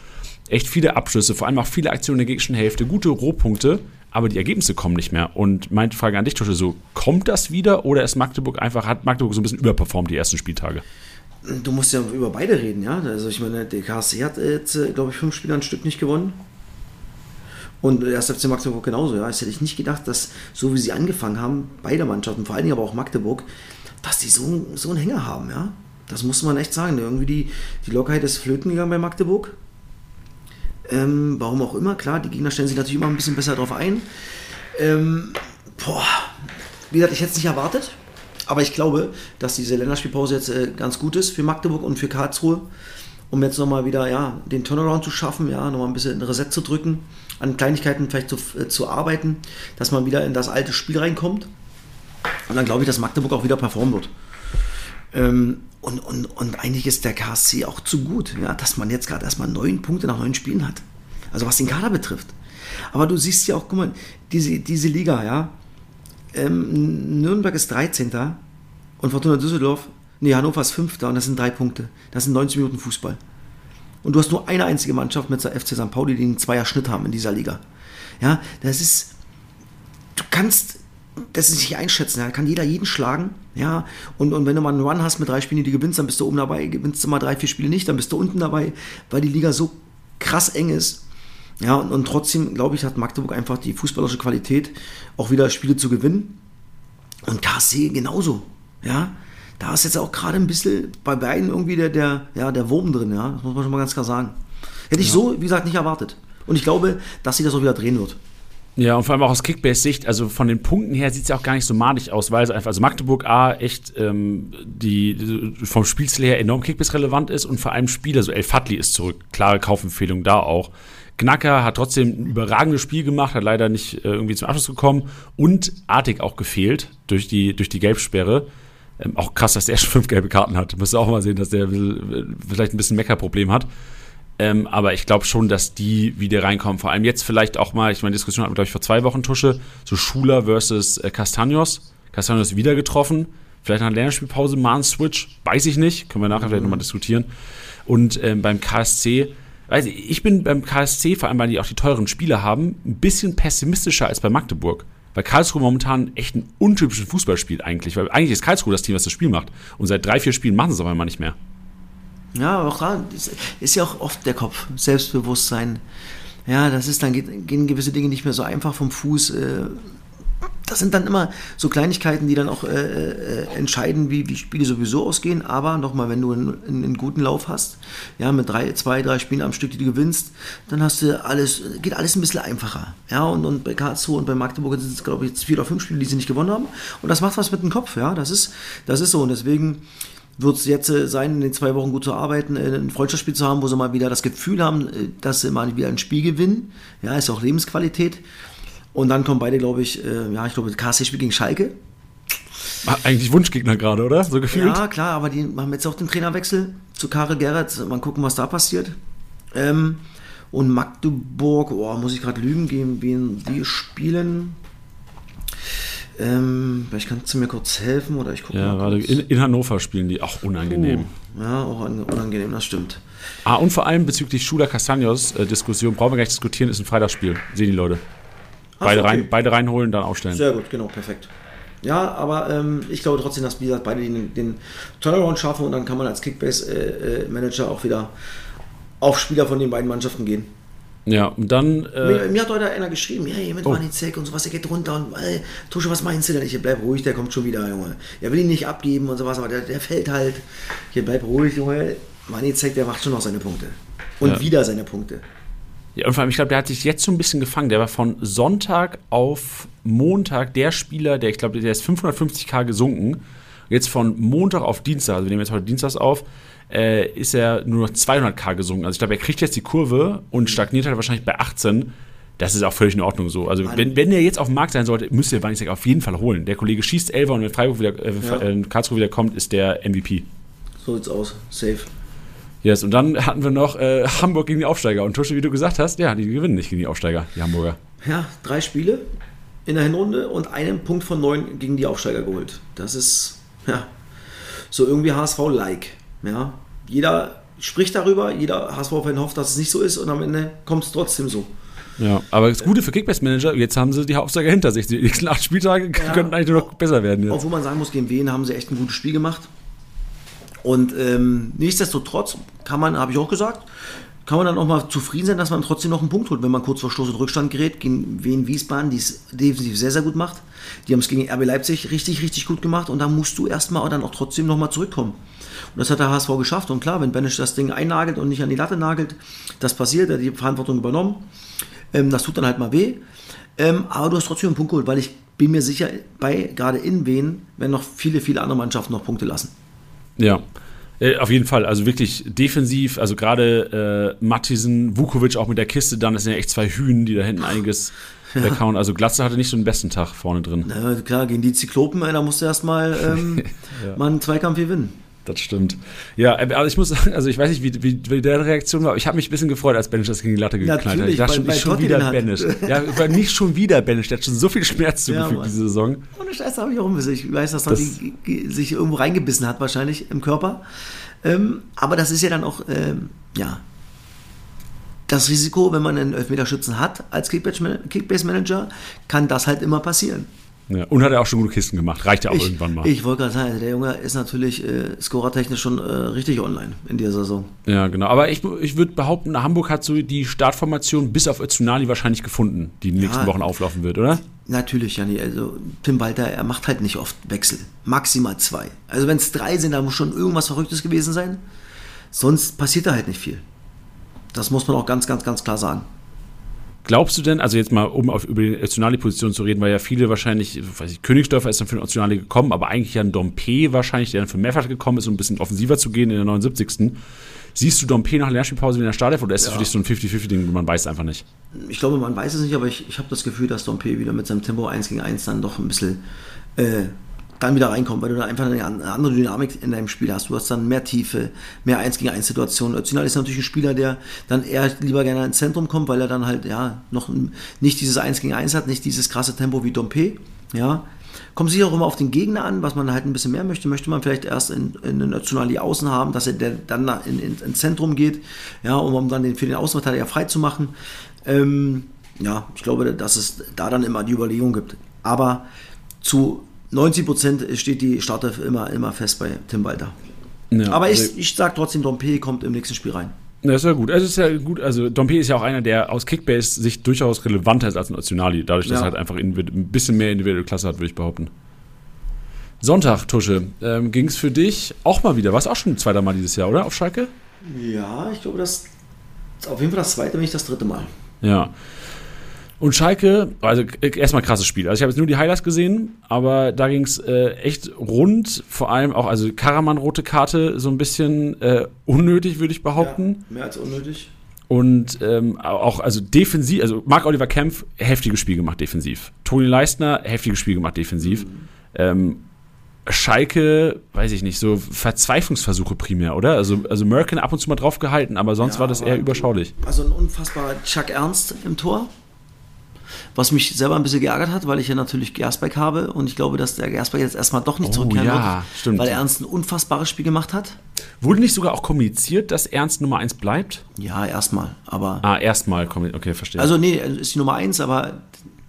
Echt viele Abschlüsse, vor allem auch viele Aktionen in der gegnerischen Hälfte, gute Rohpunkte, aber die Ergebnisse kommen nicht mehr. Und meine Frage an dich, Tosche, so, kommt das wieder oder ist Magdeburg einfach, hat Magdeburg so ein bisschen überperformt die ersten Spieltage? Du musst ja über beide reden, ja. Also ich meine, der KSC hat jetzt, äh, glaube ich, fünf Spiele ein Stück nicht gewonnen. Und der FC Magdeburg genauso, ja. Das hätte ich nicht gedacht, dass so wie sie angefangen haben, beide Mannschaften, vor allen Dingen aber auch Magdeburg, dass die so, so einen Hänger haben, ja. Das muss man echt sagen. Irgendwie die, die Lockerheit ist flöten gegangen bei Magdeburg. Ähm, warum auch immer, klar, die Gegner stellen sich natürlich immer ein bisschen besser drauf ein. Ähm, boah, wie gesagt, ich hätte es nicht erwartet. Aber ich glaube, dass diese Länderspielpause jetzt äh, ganz gut ist für Magdeburg und für Karlsruhe, um jetzt nochmal wieder ja, den Turnaround zu schaffen, ja, nochmal ein bisschen ein Reset zu drücken, an Kleinigkeiten vielleicht zu, äh, zu arbeiten, dass man wieder in das alte Spiel reinkommt. Und dann glaube ich, dass Magdeburg auch wieder performen wird. Ähm, und, und, und eigentlich ist der KSC auch zu gut, ja, dass man jetzt gerade erstmal neun Punkte nach neun Spielen hat. Also was den Kader betrifft. Aber du siehst ja auch, guck mal, diese, diese Liga, ja, ähm, Nürnberg ist 13. und Fortuna Düsseldorf, nee, Hannover ist 5. und das sind drei Punkte. Das sind 90 Minuten Fußball. Und du hast nur eine einzige Mannschaft mit der FC St. Pauli, die einen Zweier Schnitt haben in dieser Liga. Ja, das ist, du kannst das nicht einschätzen, da kann jeder jeden schlagen, ja, und, und wenn du mal einen Run hast mit drei Spielen, die du gewinnst, dann bist du oben dabei, gewinnst du mal drei, vier Spiele nicht, dann bist du unten dabei, weil die Liga so krass eng ist, ja, und, und trotzdem, glaube ich, hat Magdeburg einfach die fußballerische Qualität, auch wieder Spiele zu gewinnen. Und KSC genauso. Ja, da ist jetzt auch gerade ein bisschen bei beiden irgendwie der, der, ja, der Wurm drin. Ja, das muss man schon mal ganz klar sagen. Hätte ich ja. so, wie gesagt, nicht erwartet. Und ich glaube, dass sich das auch wieder drehen wird. Ja, und vor allem auch aus Kickbase-Sicht, also von den Punkten her sieht es ja auch gar nicht so madig aus, weil es einfach, also Magdeburg A echt ähm, die, vom Spielstil her enorm Kickbase-relevant ist und vor allem Spieler, so El Fadli ist zurück. Klare Kaufempfehlung da auch. Knacker hat trotzdem ein überragendes Spiel gemacht, hat leider nicht äh, irgendwie zum Abschluss gekommen und Artig auch gefehlt durch die, durch die Gelbsperre. Ähm, auch krass, dass der schon fünf gelbe Karten hat. Müsst ihr auch mal sehen, dass der vielleicht ein bisschen Meckerproblem hat. Ähm, aber ich glaube schon, dass die wieder reinkommen. Vor allem jetzt vielleicht auch mal, ich meine, Diskussion hatten wir, glaube ich, vor zwei Wochen Tusche, so Schuler versus äh, Castaños. Castaños wieder getroffen. Vielleicht nach der Länderspielpause mal ein Switch. Weiß ich nicht. Können wir nachher mhm. vielleicht nochmal diskutieren. Und ähm, beim KSC weiß ich, ich bin beim KSC, vor allem weil die auch die teuren Spiele haben, ein bisschen pessimistischer als bei Magdeburg. Weil Karlsruhe momentan echt einen untypischen Fußball spielt eigentlich. Weil eigentlich ist Karlsruhe das Team, was das Spiel macht. Und seit drei, vier Spielen machen sie es aber immer nicht mehr. Ja, auch da ist ja auch oft der Kopf, Selbstbewusstsein. Ja, das ist dann gehen gewisse Dinge nicht mehr so einfach vom Fuß. Äh, das sind dann immer so Kleinigkeiten, die dann auch äh, äh, entscheiden, wie, wie Spiele sowieso ausgehen. Aber nochmal, wenn du einen, einen, guten Lauf hast, ja, mit drei, zwei, drei Spielen am Stück, die du gewinnst, dann hast du alles, geht alles ein bisschen einfacher. Ja, und, und bei Karlsruhe und bei Magdeburg sind es, glaube ich, jetzt vier oder fünf Spiele, die sie nicht gewonnen haben. Und das macht was mit dem Kopf, ja. Das ist, das ist so. Und deswegen wird es jetzt äh, sein, in den zwei Wochen gut zu arbeiten, äh, ein Freundschaftsspiel zu haben, wo sie mal wieder das Gefühl haben, dass sie mal wieder ein Spiel gewinnen. Ja, ist auch Lebensqualität. Und dann kommen beide, glaube ich, äh, ja, ich glaube, KSC spielt gegen Schalke. Eigentlich Wunschgegner gerade, oder? So gefühlt? Ja, klar, aber die haben jetzt auch den Trainerwechsel zu Karel Gerrard. Mal gucken, was da passiert. Ähm, und Magdeburg, oh, muss ich gerade lügen, gegen wen die spielen. Ähm, vielleicht kannst du mir kurz helfen oder ich gucke Ja, gerade in, in, Hannover spielen die auch unangenehm. Oh, ja, auch unangenehm, das stimmt. Ah, und vor allem bezüglich Schula Castaños äh, Diskussion, brauchen wir gar nicht diskutieren, ist ein Freitagsspiel. Sehen die Leute. Beide, okay. rein, beide reinholen, dann aufstellen. Sehr gut, genau, perfekt. Ja, aber ähm, ich glaube trotzdem, dass wie beide den, den Turnaround schaffen und dann kann man als Kickbase-Manager äh, äh auch wieder auf Spieler von den beiden Mannschaften gehen. Ja, und dann. Äh mir, mir, hat heute einer geschrieben, hey, mit oh. Manizek und sowas, der geht runter und ey, Tusche, was meinst du denn? Ich bleib ruhig, der kommt schon wieder, Junge. Er will ihn nicht abgeben und sowas, aber der, der fällt halt. Hier bleib ruhig, Junge. Manizek, der macht schon noch seine Punkte. Und ja. wieder seine Punkte. Ja, und vor allem, ich glaube, der hat sich jetzt so ein bisschen gefangen. Der war von Sonntag auf Montag der Spieler, der, ich glaube, der ist 550k gesunken. Jetzt von Montag auf Dienstag, also wir nehmen jetzt heute Dienstags auf, äh, ist er nur noch 200k gesunken. Also ich glaube, er kriegt jetzt die Kurve und stagniert halt wahrscheinlich bei 18. Das ist auch völlig in Ordnung so. Also wenn, wenn er jetzt auf dem Markt sein sollte, müsst ihr Wanizek auf jeden Fall holen. Der Kollege schießt Elfer und wenn Freiburg wieder, äh, ja. äh, Karlsruhe wieder kommt, ist der MVP. So sieht's aus. Safe. Yes, und dann hatten wir noch äh, Hamburg gegen die Aufsteiger. Und Tusche, wie du gesagt hast, ja, die gewinnen nicht gegen die Aufsteiger, die Hamburger. Ja, drei Spiele in der Hinrunde und einen Punkt von neun gegen die Aufsteiger geholt. Das ist, ja, so irgendwie HSV-like. Ja, jeder spricht darüber, jeder HSV-Fan hofft, dass es nicht so ist und am Ende kommt es trotzdem so. Ja, aber das Gute für Kickbase-Manager, jetzt haben sie die Aufsteiger hinter sich. Die nächsten acht Spieltage ja, könnten eigentlich nur noch besser werden. Jetzt. Obwohl man sagen muss, gegen Wien haben sie echt ein gutes Spiel gemacht. Und ähm, nichtsdestotrotz kann man, habe ich auch gesagt, kann man dann auch mal zufrieden sein, dass man trotzdem noch einen Punkt holt, wenn man kurz vor Stoß und Rückstand gerät, gegen Wien Wiesbaden, die es defensiv sehr, sehr gut macht. Die haben es gegen RB Leipzig richtig, richtig gut gemacht und da musst du erstmal dann auch trotzdem nochmal zurückkommen. Und das hat der HSV geschafft. Und klar, wenn Benisch das Ding einnagelt und nicht an die Latte nagelt, das passiert, er hat die Verantwortung übernommen. Ähm, das tut dann halt mal weh. Ähm, aber du hast trotzdem einen Punkt geholt, weil ich bin mir sicher, bei gerade in Wien werden noch viele, viele andere Mannschaften noch Punkte lassen. Ja. Äh, auf jeden Fall, also wirklich defensiv, also gerade äh, Mattisen, Vukovic auch mit der Kiste, dann das sind ja echt zwei Hühnen, die da hinten einiges ja. weghauen. Also Glatze hatte nicht so den besten Tag vorne drin. Na, klar, gegen die Zyklopen, da musste erstmal ähm, ja. mal einen Zweikampf gewinnen. Das stimmt. Ja, aber also ich muss sagen, also ich weiß nicht, wie, wie, wie der Reaktion war, aber ich habe mich ein bisschen gefreut, als Benisch das gegen die Latte geknallt hat. Ich dachte schon, nicht schon wieder Benisch. Ja, nicht schon wieder Benisch, der hat schon so viel Schmerz zugefügt ja, diese Saison. Ohne Scheiß habe ich auch ein bisschen. Ich weiß, dass das die, sich irgendwo reingebissen hat, wahrscheinlich im Körper. Ähm, aber das ist ja dann auch, ähm, ja, das Risiko, wenn man einen Elfmeterschützen hat als Kickbase-Manager, kann das halt immer passieren. Ja, und hat er auch schon gute Kisten gemacht. Reicht ja auch ich, irgendwann mal. Ich wollte gerade sagen, also der Junge ist natürlich äh, scorertechnisch schon äh, richtig online in dieser Saison. Ja, genau. Aber ich, ich würde behaupten, Hamburg hat so die Startformation bis auf Özunali wahrscheinlich gefunden, die in den ja, nächsten Wochen auflaufen wird, oder? Natürlich, Janni. Also Tim Walter, er macht halt nicht oft Wechsel. Maximal zwei. Also wenn es drei sind, da muss schon irgendwas Verrücktes gewesen sein. Sonst passiert da halt nicht viel. Das muss man auch ganz, ganz, ganz klar sagen. Glaubst du denn, also jetzt mal, um auf, über die Nationalposition zu reden, weil ja viele wahrscheinlich, weiß ich, Königsdörfer ist dann für den Nationale gekommen, aber eigentlich ja ein Dompe wahrscheinlich, der dann für Meffert gekommen ist, um ein bisschen offensiver zu gehen in der 79. Siehst du Dompe nach der Lernspielpause wieder in der Startelf oder ist ja. das für dich so ein 50-50-Ding, man weiß einfach nicht? Ich glaube, man weiß es nicht, aber ich, ich habe das Gefühl, dass Dompe wieder mit seinem Tempo 1 gegen 1 dann doch ein bisschen äh, dann wieder reinkommt, weil du da einfach eine andere Dynamik in deinem Spiel hast. Du hast dann mehr Tiefe, mehr 1 gegen 1 Situationen. Özunal ist natürlich ein Spieler, der dann eher lieber gerne ins Zentrum kommt, weil er dann halt ja noch nicht dieses 1 gegen 1 hat, nicht dieses krasse Tempo wie Dompe. Ja, Kommt sicher auch immer auf den Gegner an, was man halt ein bisschen mehr möchte. Möchte man vielleicht erst in, in den Özunali außen haben, dass er dann in, in, ins Zentrum geht, ja, um dann den, für den Außenverteidiger frei zu machen. Ähm, ja, ich glaube, dass es da dann immer die Überlegung gibt. Aber zu 90 Prozent steht die Startelf immer, immer fest bei Tim Walter. Ja, Aber ich, also ich sage trotzdem, Dompe kommt im nächsten Spiel rein. Das ist ja gut. Also, ist ja gut. also Dompe ist ja auch einer, der aus Kickbase sich durchaus relevanter ist als Nationali, dadurch, dass Ja. er halt einfach ein bisschen mehr individuelle Klasse hat, würde ich behaupten. Sonntag, Tusche, ähm, ging es für dich auch mal wieder. Warst auch schon ein zweiter Mal dieses Jahr, oder? Auf Schalke? Ja, ich glaube, das auf jeden Fall das zweite, wenn nicht das dritte Mal. Ja. Und Schalke, also äh, erstmal krasses Spiel. Also ich habe jetzt nur die Highlights gesehen, aber da ging es äh, echt rund. Vor allem auch, also Karaman rote Karte, so ein bisschen äh, unnötig, würde ich behaupten. Ja, mehr als unnötig. Und ähm, auch, also defensiv, also Marc-Oliver Kempf, heftiges Spiel gemacht defensiv. Toni Leistner, heftiges Spiel gemacht defensiv. Ähm, Schalke, weiß ich nicht, so Verzweiflungsversuche primär, oder? Also, also Merkin ab und zu mal drauf gehalten, aber sonst Ja, war das eher überschaulich. Also ein unfassbarer Chuck Ernst im Tor. Was mich selber ein bisschen geärgert hat, weil ich ja natürlich Gersbeck habe und ich glaube, dass der Gersbeck jetzt erstmal doch nicht Oh, zurückkehren ja, wird, stimmt. weil Ernst ein unfassbares Spiel gemacht hat. Wurde nicht sogar auch kommuniziert, dass Ernst Nummer 1 bleibt? Ja, erstmal, aber Ah, erstmal kommuniziert, okay, verstehe. also nee, ist die Nummer eins, aber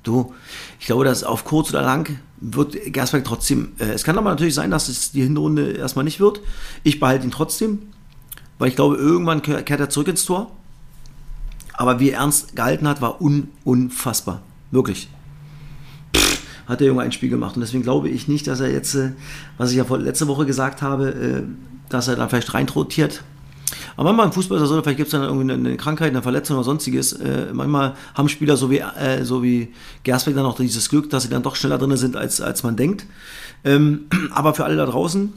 du, ich glaube, dass auf kurz oder lang wird Gersbeck trotzdem, äh, es kann aber natürlich sein, dass es die Hinrunde erstmal nicht wird. Ich behalte ihn trotzdem, weil ich glaube, irgendwann ke- kehrt er zurück ins Tor. Aber wie er ernst gehalten hat, war un unfassbar. Wirklich. Hat der Junge ein Spiel gemacht. Und deswegen glaube ich nicht, dass er jetzt, äh, was ich ja vor, letzte Woche gesagt habe, äh, dass er da vielleicht reintrotiert. Aber manchmal im Fußball ist das so, vielleicht gibt es dann irgendwie eine, Krankheit, eine Verletzung oder sonstiges. Äh, manchmal haben Spieler so wie, so wie Gersbeck dann auch dieses Glück, dass sie dann doch schneller drin sind, als, als man denkt. Ähm, aber für alle da draußen,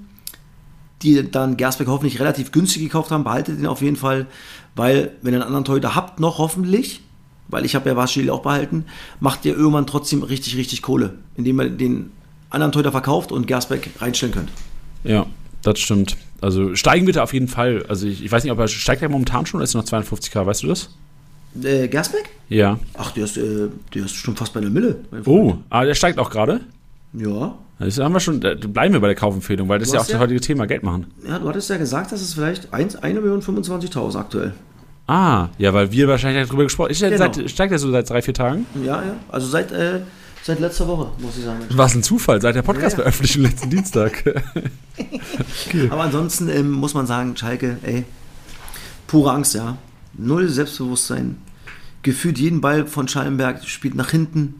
die dann Gersbeck hoffentlich relativ günstig gekauft haben, behaltet ihn auf jeden Fall, weil wenn ihr einen anderen Torhüter habt, noch hoffentlich, weil ich habe ja Waschili auch behalten, macht ihr irgendwann trotzdem richtig, richtig Kohle, indem ihr den anderen Torhüter verkauft und Gersbeck reinstellen könnt. ja, das stimmt. Also steigen wird er auf jeden Fall. Also ich, ich weiß nicht, ob er steigt er momentan schon oder ist er noch 52k, weißt du das? Äh, Gersbeck? Ja. Ach, der ist, äh, der ist schon fast bei einer Mille. Oh, ah, der steigt auch gerade. Ja. Das haben wir schon, bleiben wir bei der Kaufempfehlung, weil das ist ja auch hast das ja- heutige Thema, Geld machen. Ja, du hattest ja gesagt, dass es vielleicht 1, 1 Million 25.000 aktuell. Ah, ja, weil wir wahrscheinlich darüber gesprochen Ist der Genau. steigt er so seit drei, vier Tagen? Ja, ja. Also seit, äh, seit letzter Woche, muss ich sagen. Was ein Zufall, seit der Podcast Ja, ja. veröffentlicht letzten Dienstag. Aber ansonsten ähm, muss man sagen, Schalke, ey, pure Angst, ja. Null Selbstbewusstsein. Gefühlt jeden Ball von Schallenberg spielt nach hinten,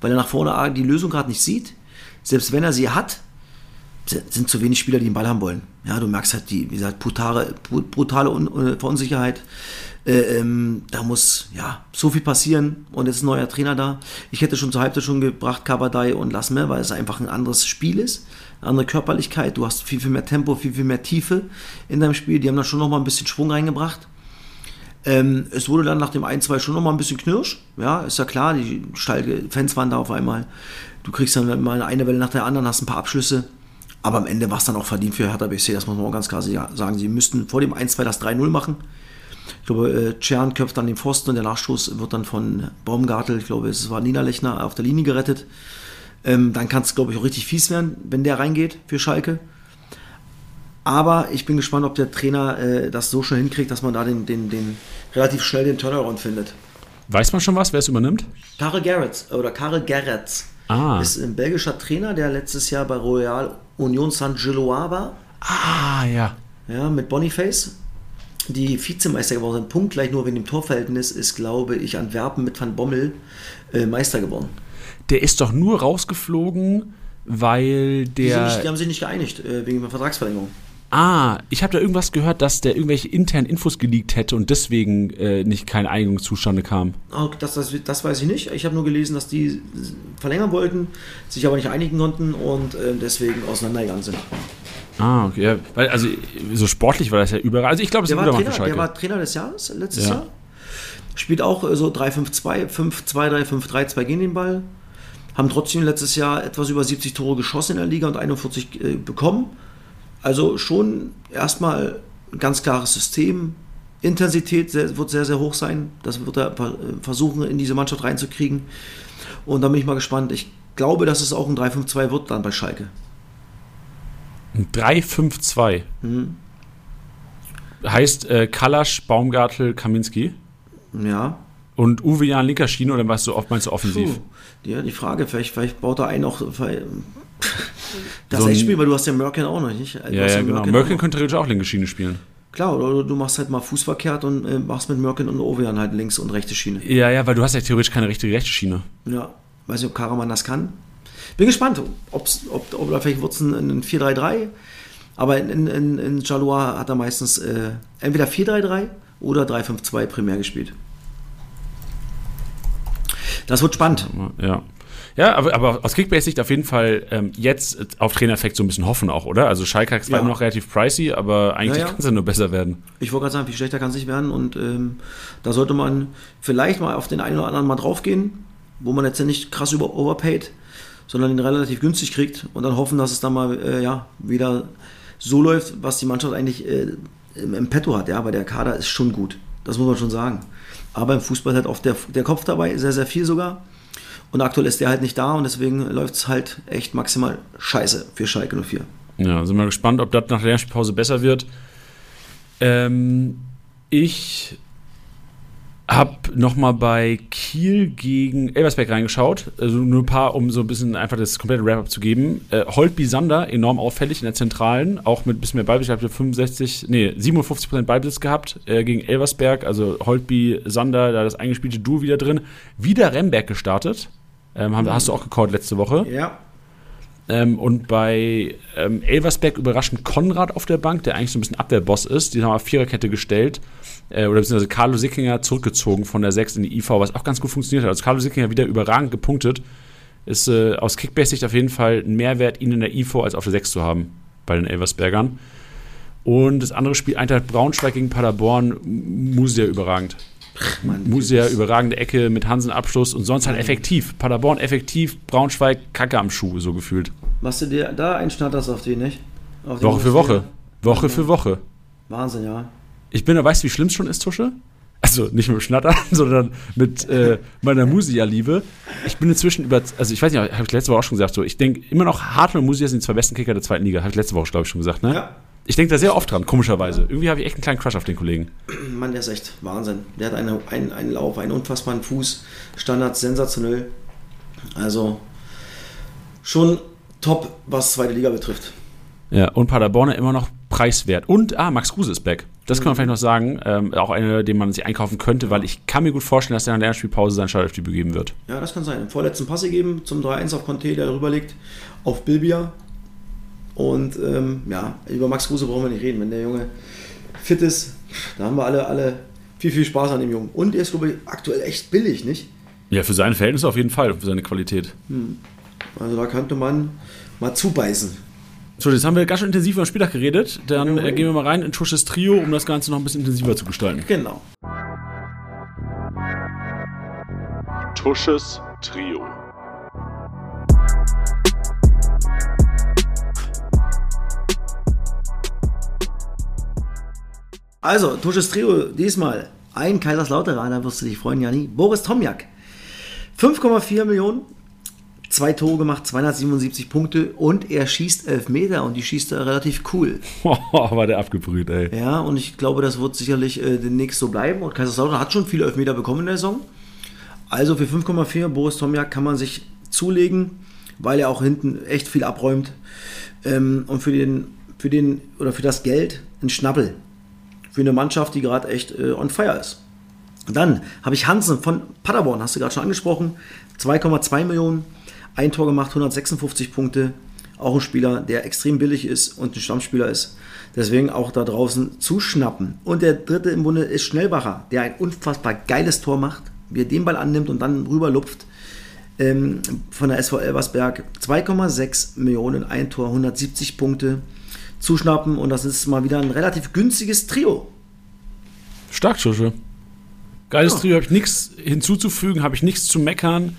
weil er nach vorne die Lösung gerade nicht sieht. Selbst wenn er sie hat, si- sind zu wenig Spieler, die den Ball haben wollen. Ja, du merkst halt die, wie gesagt, brutale, bru- brutale äh, Verunsicherheit. Äh, ähm, da muss ja so viel passieren und jetzt ist ein neuer Trainer da. Ich hätte schon zur Halbzeit schon gebracht Kabadai und Lasme, weil es einfach ein anderes Spiel ist, eine andere Körperlichkeit. Du hast viel, viel mehr Tempo, viel, viel mehr Tiefe in deinem Spiel. Die haben da schon noch mal ein bisschen Schwung reingebracht. Ähm, es wurde dann nach dem 1-2 schon noch mal ein bisschen knirsch. Ja, ist ja klar, die Schalke-Fans waren da auf einmal. Du kriegst dann mal eine Welle nach der anderen, hast ein paar Abschlüsse. Aber am Ende war es dann auch verdient für Hertha BSC, das muss man auch ganz klar sagen. Sie müssten vor dem 1-2 das 3-0 machen. Ich glaube, äh, Czern köpft dann den Pfosten und der Nachstoß wird dann von Baumgartel, ich glaube, es war Niederlechner, auf der Linie gerettet. Ähm, dann kann es, glaube ich, auch richtig fies werden, wenn der reingeht für Schalke. Aber ich bin gespannt, ob der Trainer äh, das so schnell hinkriegt, dass man da den, den, den relativ schnell den Turnaround findet. Weiß man schon was, wer es übernimmt? Karel Gerrits oder Karel Gerrits Ah. ist ein belgischer Trainer, der letztes Jahr bei Royal Union Saint-Gillois war, Ah, ja. ja, mit Boniface. Die Vizemeister geworden sind, punktgleich nur wegen dem Torverhältnis, ist, glaube ich, Antwerpen mit Van Bommel äh, Meister geworden. Der ist doch nur rausgeflogen, weil Die, der. nicht, die haben sich nicht geeinigt äh, wegen der Vertragsverlängerung. Ah, ich habe da irgendwas gehört, dass der irgendwelche internen Infos geleakt hätte und deswegen äh, nicht kein Einigung zustande kam. Oh, Das, das, das weiß ich nicht. Ich habe nur gelesen, dass die verlängern wollten, sich aber nicht einigen konnten und äh, deswegen auseinandergegangen sind. Ah, okay. Ja, weil, also so sportlich war das ja überall. Also ich glaube, es ist Der ein Trainer, der war Trainer des Jahres letztes Ja. Jahr. Spielt auch äh, so 3-5-2, 5-2-3, 5-3-2 gegen den Ball. Haben trotzdem letztes Jahr etwas über 70 Tore geschossen in der Liga und 41 äh, bekommen. Also schon erstmal ein ganz klares System. Intensität wird sehr, sehr hoch sein. Das wird er äh, versuchen, in diese Mannschaft reinzukriegen. Und da bin ich mal gespannt. Ich glaube, dass es auch ein 3-5-2 wird dann bei Schalke. Ein 3-5-2. Heißt äh, Kalasch, Baumgartel, Kaminski Ja, und Uwe Jan linker Schiene oder was du oft meinst du offensiv? Puh. Ja, die Frage, vielleicht, vielleicht baut er einen auch. Das So so ein- Spiel, weil du hast ja Merkin auch noch nicht. Du Ja, ja, genau. Merkin könnte theoretisch auch linke Schiene spielen. Klar, oder du machst halt mal Fußverkehrt und äh, machst mit Merkin und Ovejan halt links und rechte Schiene. Ja, ja, weil du hast ja theoretisch keine richtige rechte Schiene. Ja, weiß nicht, ob Karaman das kann. Bin gespannt, ob's, ob, ob oder vielleicht wird es ein, ein 4-3-3. Aber in, in, in Jalois hat er meistens äh, entweder 4-3-3 oder 3-5-2 primär gespielt. Das wird spannend. Ja. Ja, aber, aber aus Kickbase-Sicht auf jeden Fall ähm, jetzt auf Trainereffekt so ein bisschen hoffen auch, oder? Also Schalke ist Ja. noch relativ pricey, aber eigentlich Ja, ja. kann es ja nur besser werden. Ich wollte gerade sagen, viel schlechter kann es nicht werden und ähm, da sollte man vielleicht mal auf den einen oder anderen mal draufgehen, wo man jetzt ja nicht krass über overpaid, sondern ihn relativ günstig kriegt und dann hoffen, dass es dann mal äh, ja, wieder so läuft, was die Mannschaft eigentlich äh, im, im Petto hat, ja, weil der Kader ist schon gut, das muss man schon sagen. Aber im Fußball hat oft der, der Kopf dabei, sehr, sehr viel sogar. Und aktuell ist der halt nicht da und deswegen läuft es halt echt maximal scheiße für Schalke 04. Ja, sind wir gespannt, ob das nach der Lernspielpause besser wird. Ähm, ich habe nochmal bei Kiel gegen Elversberg reingeschaut. Also nur ein paar, um so ein bisschen einfach das komplette Wrap-up zu geben. Äh, Holtby Sander, enorm auffällig in der Zentralen, auch mit ein bisschen mehr Ballbesitz. Ich habe 65, nee, 57% Ballbesitz gehabt äh, gegen Elversberg. Also Holtby Sander, da das eingespielte Duo wieder drin. Wieder Remberg gestartet. Ähm, haben, Hast du auch gecallt letzte Woche. Ja, Ähm, und bei ähm, Elversberg überraschend Konrad auf der Bank, der eigentlich so ein bisschen Abwehrboss ist. Die haben auf Viererkette gestellt. Äh, oder beziehungsweise Carlo Sickinger zurückgezogen von der 6 in die IV, was auch ganz gut funktioniert hat. Also Carlo Sickinger wieder überragend gepunktet. Ist äh, aus Kickbase-Sicht auf jeden Fall ein Mehrwert, ihn in der IV als auf der 6 zu haben bei den Elversbergern. Und das andere Spiel, Eintracht Braunschweig gegen Paderborn, Musia überragend. Mann, Musia überragende Ecke mit Hansen Abschluss und sonst halt effektiv. Paderborn effektiv, Braunschweig Kacke am Schuh, so gefühlt. Machst du dir da einen Schnatterst auf den, nicht? Auf den Woche für Woche. Woche für Woche. Wahnsinn, ja. Ich bin, weißt du, wie schlimm es schon ist, Tusche? Also nicht mit dem Schnattern, sondern mit äh, meiner Musia-Liebe. Ich bin inzwischen über, also ich weiß nicht, habe ich letzte Woche auch schon gesagt, so, ich denke immer noch, Hartmann und Musia sind die zwei besten Kicker der zweiten Liga. Habe ich letzte Woche, glaube ich, schon gesagt, ne? Ja. Ich denke da sehr oft dran, komischerweise. Irgendwie habe ich echt einen kleinen Crush auf den Kollegen. Mann, der ist echt Wahnsinn. Der hat eine, einen, einen Lauf, einen unfassbaren Fuß. Standards sensationell. Also schon top, was zweite Liga betrifft. Ja, und Paderborn immer noch preiswert. Und, ah, Max Kruse ist back. Das kann man vielleicht noch sagen. Ähm, auch einer, den man sich einkaufen könnte, weil ich kann mir gut vorstellen, dass er nach der Spielpause sein Startelfdebüt geben wird. Ja, das kann sein. Im vorletzten Pass gegeben zum 3-1 auf Conte, der darüber liegt, auf Bilbia. Und ähm, ja, über Max Kruse brauchen wir nicht reden. Wenn der Junge fit ist, da haben wir alle, alle viel, viel Spaß an dem Jungen. Und er ist, glaube ich, aktuell echt billig, nicht? Ja, für seine Verhältnisse auf jeden Fall, für seine Qualität. Also da könnte man mal zubeißen. So, jetzt haben wir ganz schön intensiv über den Spieltag geredet. Dann äh, gehen wir mal rein in Tusches Trio, um das Ganze noch ein bisschen intensiver zu gestalten. Genau. Tusches Trio. Also, Tusches Trio, diesmal ein Kaiserslauteraner, da wirst du dich freuen, Jani. Boris Tomjak. 5,4 Millionen, zwei Tore gemacht, 277 Punkte und er schießt Elfmeter und die schießt er relativ cool. war der abgebrüht, ey. Ja, und ich glaube, das wird sicherlich äh, demnächst so bleiben. Und Kaiserslautern hat schon viele Elfmeter bekommen in der Saison. Also für 5,4 Boris Tomjak kann man sich zulegen, weil er auch hinten echt viel abräumt. Ähm, und für den, für den, oder für das Geld ein Schnappel. Für eine Mannschaft, die gerade echt äh, on fire ist. Dann habe ich Hansen von Paderborn, hast du gerade schon angesprochen. 2,2 Millionen, ein Tor gemacht, 156 Punkte. Auch ein Spieler, der extrem billig ist und ein Stammspieler ist. Deswegen auch da draußen zu schnappen. Und der dritte im Bunde ist Schnellbacher, der ein unfassbar geiles Tor macht, wie er den Ball annimmt und dann rüberlupft. Ähm, von der SV Elversberg 2,6 Millionen, ein Tor, 170 Punkte zuschnappen. Und das ist mal wieder ein relativ günstiges Trio. Stark, Tusche. Geiles Ja. Trio, habe ich nichts hinzuzufügen, habe ich nichts zu meckern.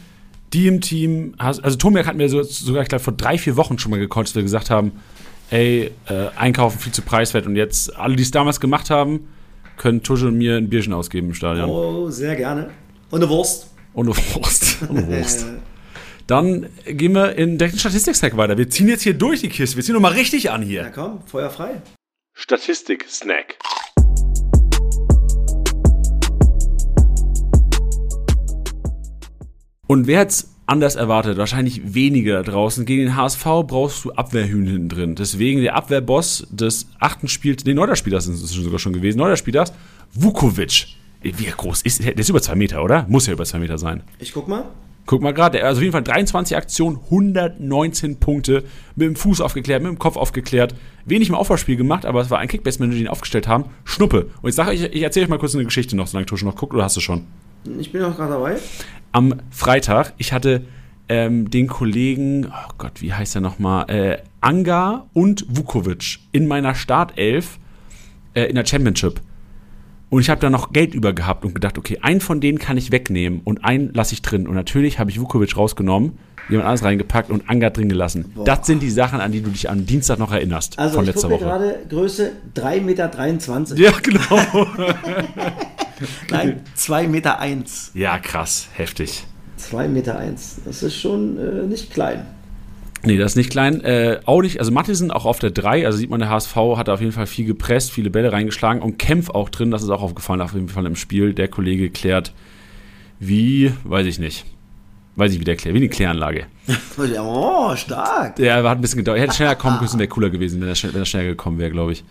Die im Team, also Tomiak hat mir so, sogar, ich glaube, vor drei, vier Wochen schon mal gekonnt, dass wir gesagt haben, ey, äh, einkaufen viel zu preiswert. Und jetzt, alle, die es damals gemacht haben, können Tusche und mir ein Bierchen ausgeben im Stadion. Oh, sehr gerne. Und eine Wurst. Und eine Wurst. Und eine Wurst. Dann gehen wir in den Statistik-Stack weiter. Wir ziehen jetzt hier durch die Kiste. Wir ziehen nochmal richtig an Ja hier. komm, Feuer frei. Statistik-Snack. Und wer jetzt anders erwartet, wahrscheinlich weniger draußen. Gegen den HSV brauchst du Abwehrhühn hinten drin. Deswegen der Abwehrboss des achten Spiels, nee, Neuder-Spielers ist es sogar schon gewesen, Neuder-Spielers, Vukovic. Wie groß ist der? Der ist über zwei Meter, oder? Muss ja über zwei Meter sein. Ich guck mal. Guck mal gerade, also auf jeden Fall 23 Aktionen, 119 Punkte, mit dem Fuß aufgeklärt, mit dem Kopf aufgeklärt. Wenig im Aufbauspiel gemacht, aber es war ein Kickbase-Manager, den aufgestellt haben. Schnuppe. Und ich sage, ich, ich erzähle euch mal kurz eine Geschichte noch, solange Tusche noch guckt, oder hast du schon? Ich bin auch gerade dabei. Am Freitag, ich hatte ähm, den Kollegen, oh Gott, wie heißt er nochmal, äh, Anga und Vukovic in meiner Startelf äh, in der Championship. Und ich habe da noch Geld über gehabt und gedacht, okay, einen von denen kann ich wegnehmen und einen lasse ich drin. Und natürlich habe ich Vukovic rausgenommen, jemand anderes reingepackt und Anga drin gelassen. Boah. Das sind die Sachen, an die du dich am Dienstag noch erinnerst Also von ich letzter Woche. gerade Größe 3,23 Meter. Ja, genau. Nein, 2,1 Meter. Eins. ja, krass, heftig. 2,1 Meter. Eins. Das ist schon äh, nicht klein. Nee, das ist nicht klein. Äh, auch nicht, also Mattisen auch auf der 3, also sieht man, der HSV hat auf jeden Fall viel gepresst, viele Bälle reingeschlagen und Kempf auch drin, das ist auch aufgefallen, auf jeden Fall im Spiel. Der Kollege klärt, wie, weiß ich nicht. Weiß ich, wie der klärt, wie eine Kläranlage. Oh, stark. Der hat ein bisschen gedauert. Er hätte schneller kommen müssen, wäre cooler gewesen, wenn er, wenn er schneller gekommen wäre, glaube ich.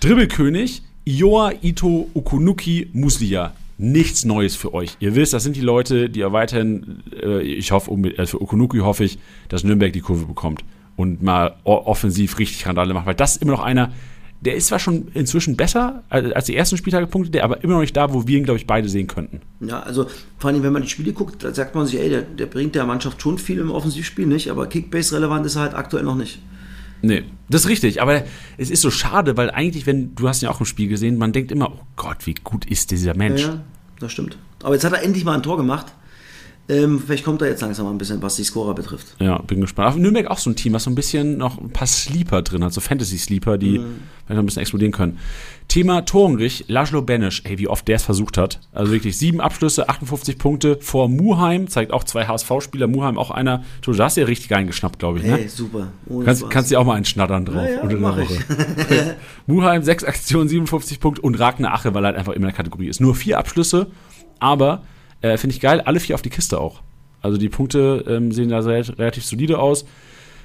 Dribbelkönig, Ioa Ito Okunuki Muslia. Nichts Neues für euch. Ihr wisst, das sind die Leute, die ja weiterhin, äh, ich hoffe, äh, für Okunuki hoffe ich, dass Nürnberg die Kurve bekommt und mal offensiv richtig Randale macht, weil das ist immer noch einer, der ist zwar schon inzwischen besser als die ersten Spieltage Punkte, der aber immer noch nicht da, wo wir ihn, glaube ich, beide sehen könnten. Ja, also vor allem, wenn man die Spiele guckt, da sagt man sich, ey, der, der bringt der Mannschaft schon viel im Offensivspiel nicht, aber Kickbase-relevant ist er halt aktuell noch nicht. Nee, das ist richtig. Aber es ist so schade, weil eigentlich, wenn, du hast ihn ja auch im Spiel gesehen, man denkt immer, oh Gott, wie gut ist dieser Mensch. Ja, das stimmt. Aber jetzt hat er endlich mal ein Tor gemacht. Ähm, vielleicht kommt er jetzt langsam mal ein bisschen, was die Scorer betrifft. Ja, bin gespannt. Auf Nürnberg auch so ein Team, was so ein bisschen noch ein paar Sleeper drin hat, so Fantasy-Sleeper, die vielleicht noch ein bisschen explodieren können. Thema Torenrich, Laszlo Benisch, ey, wie oft der es versucht hat. Also wirklich sieben Abschlüsse, 58 Punkte vor Muheim, zeigt auch zwei HSV-Spieler, Muheim auch einer. Du hast ja richtig reingeschnappt, glaube ich, ne? Hey, super. Ohne Kannst, Spaß. kannst dir auch mal einen schnattern drauf. Ja, ja, unter der Woche. Muheim, sechs Aktionen, 57 Punkte und Ragnar Ache, weil er halt einfach immer in der Kategorie ist. Nur vier Abschlüsse, aber äh, finde ich geil, alle vier auf die Kiste auch. Also die Punkte ähm, sehen da relativ solide aus.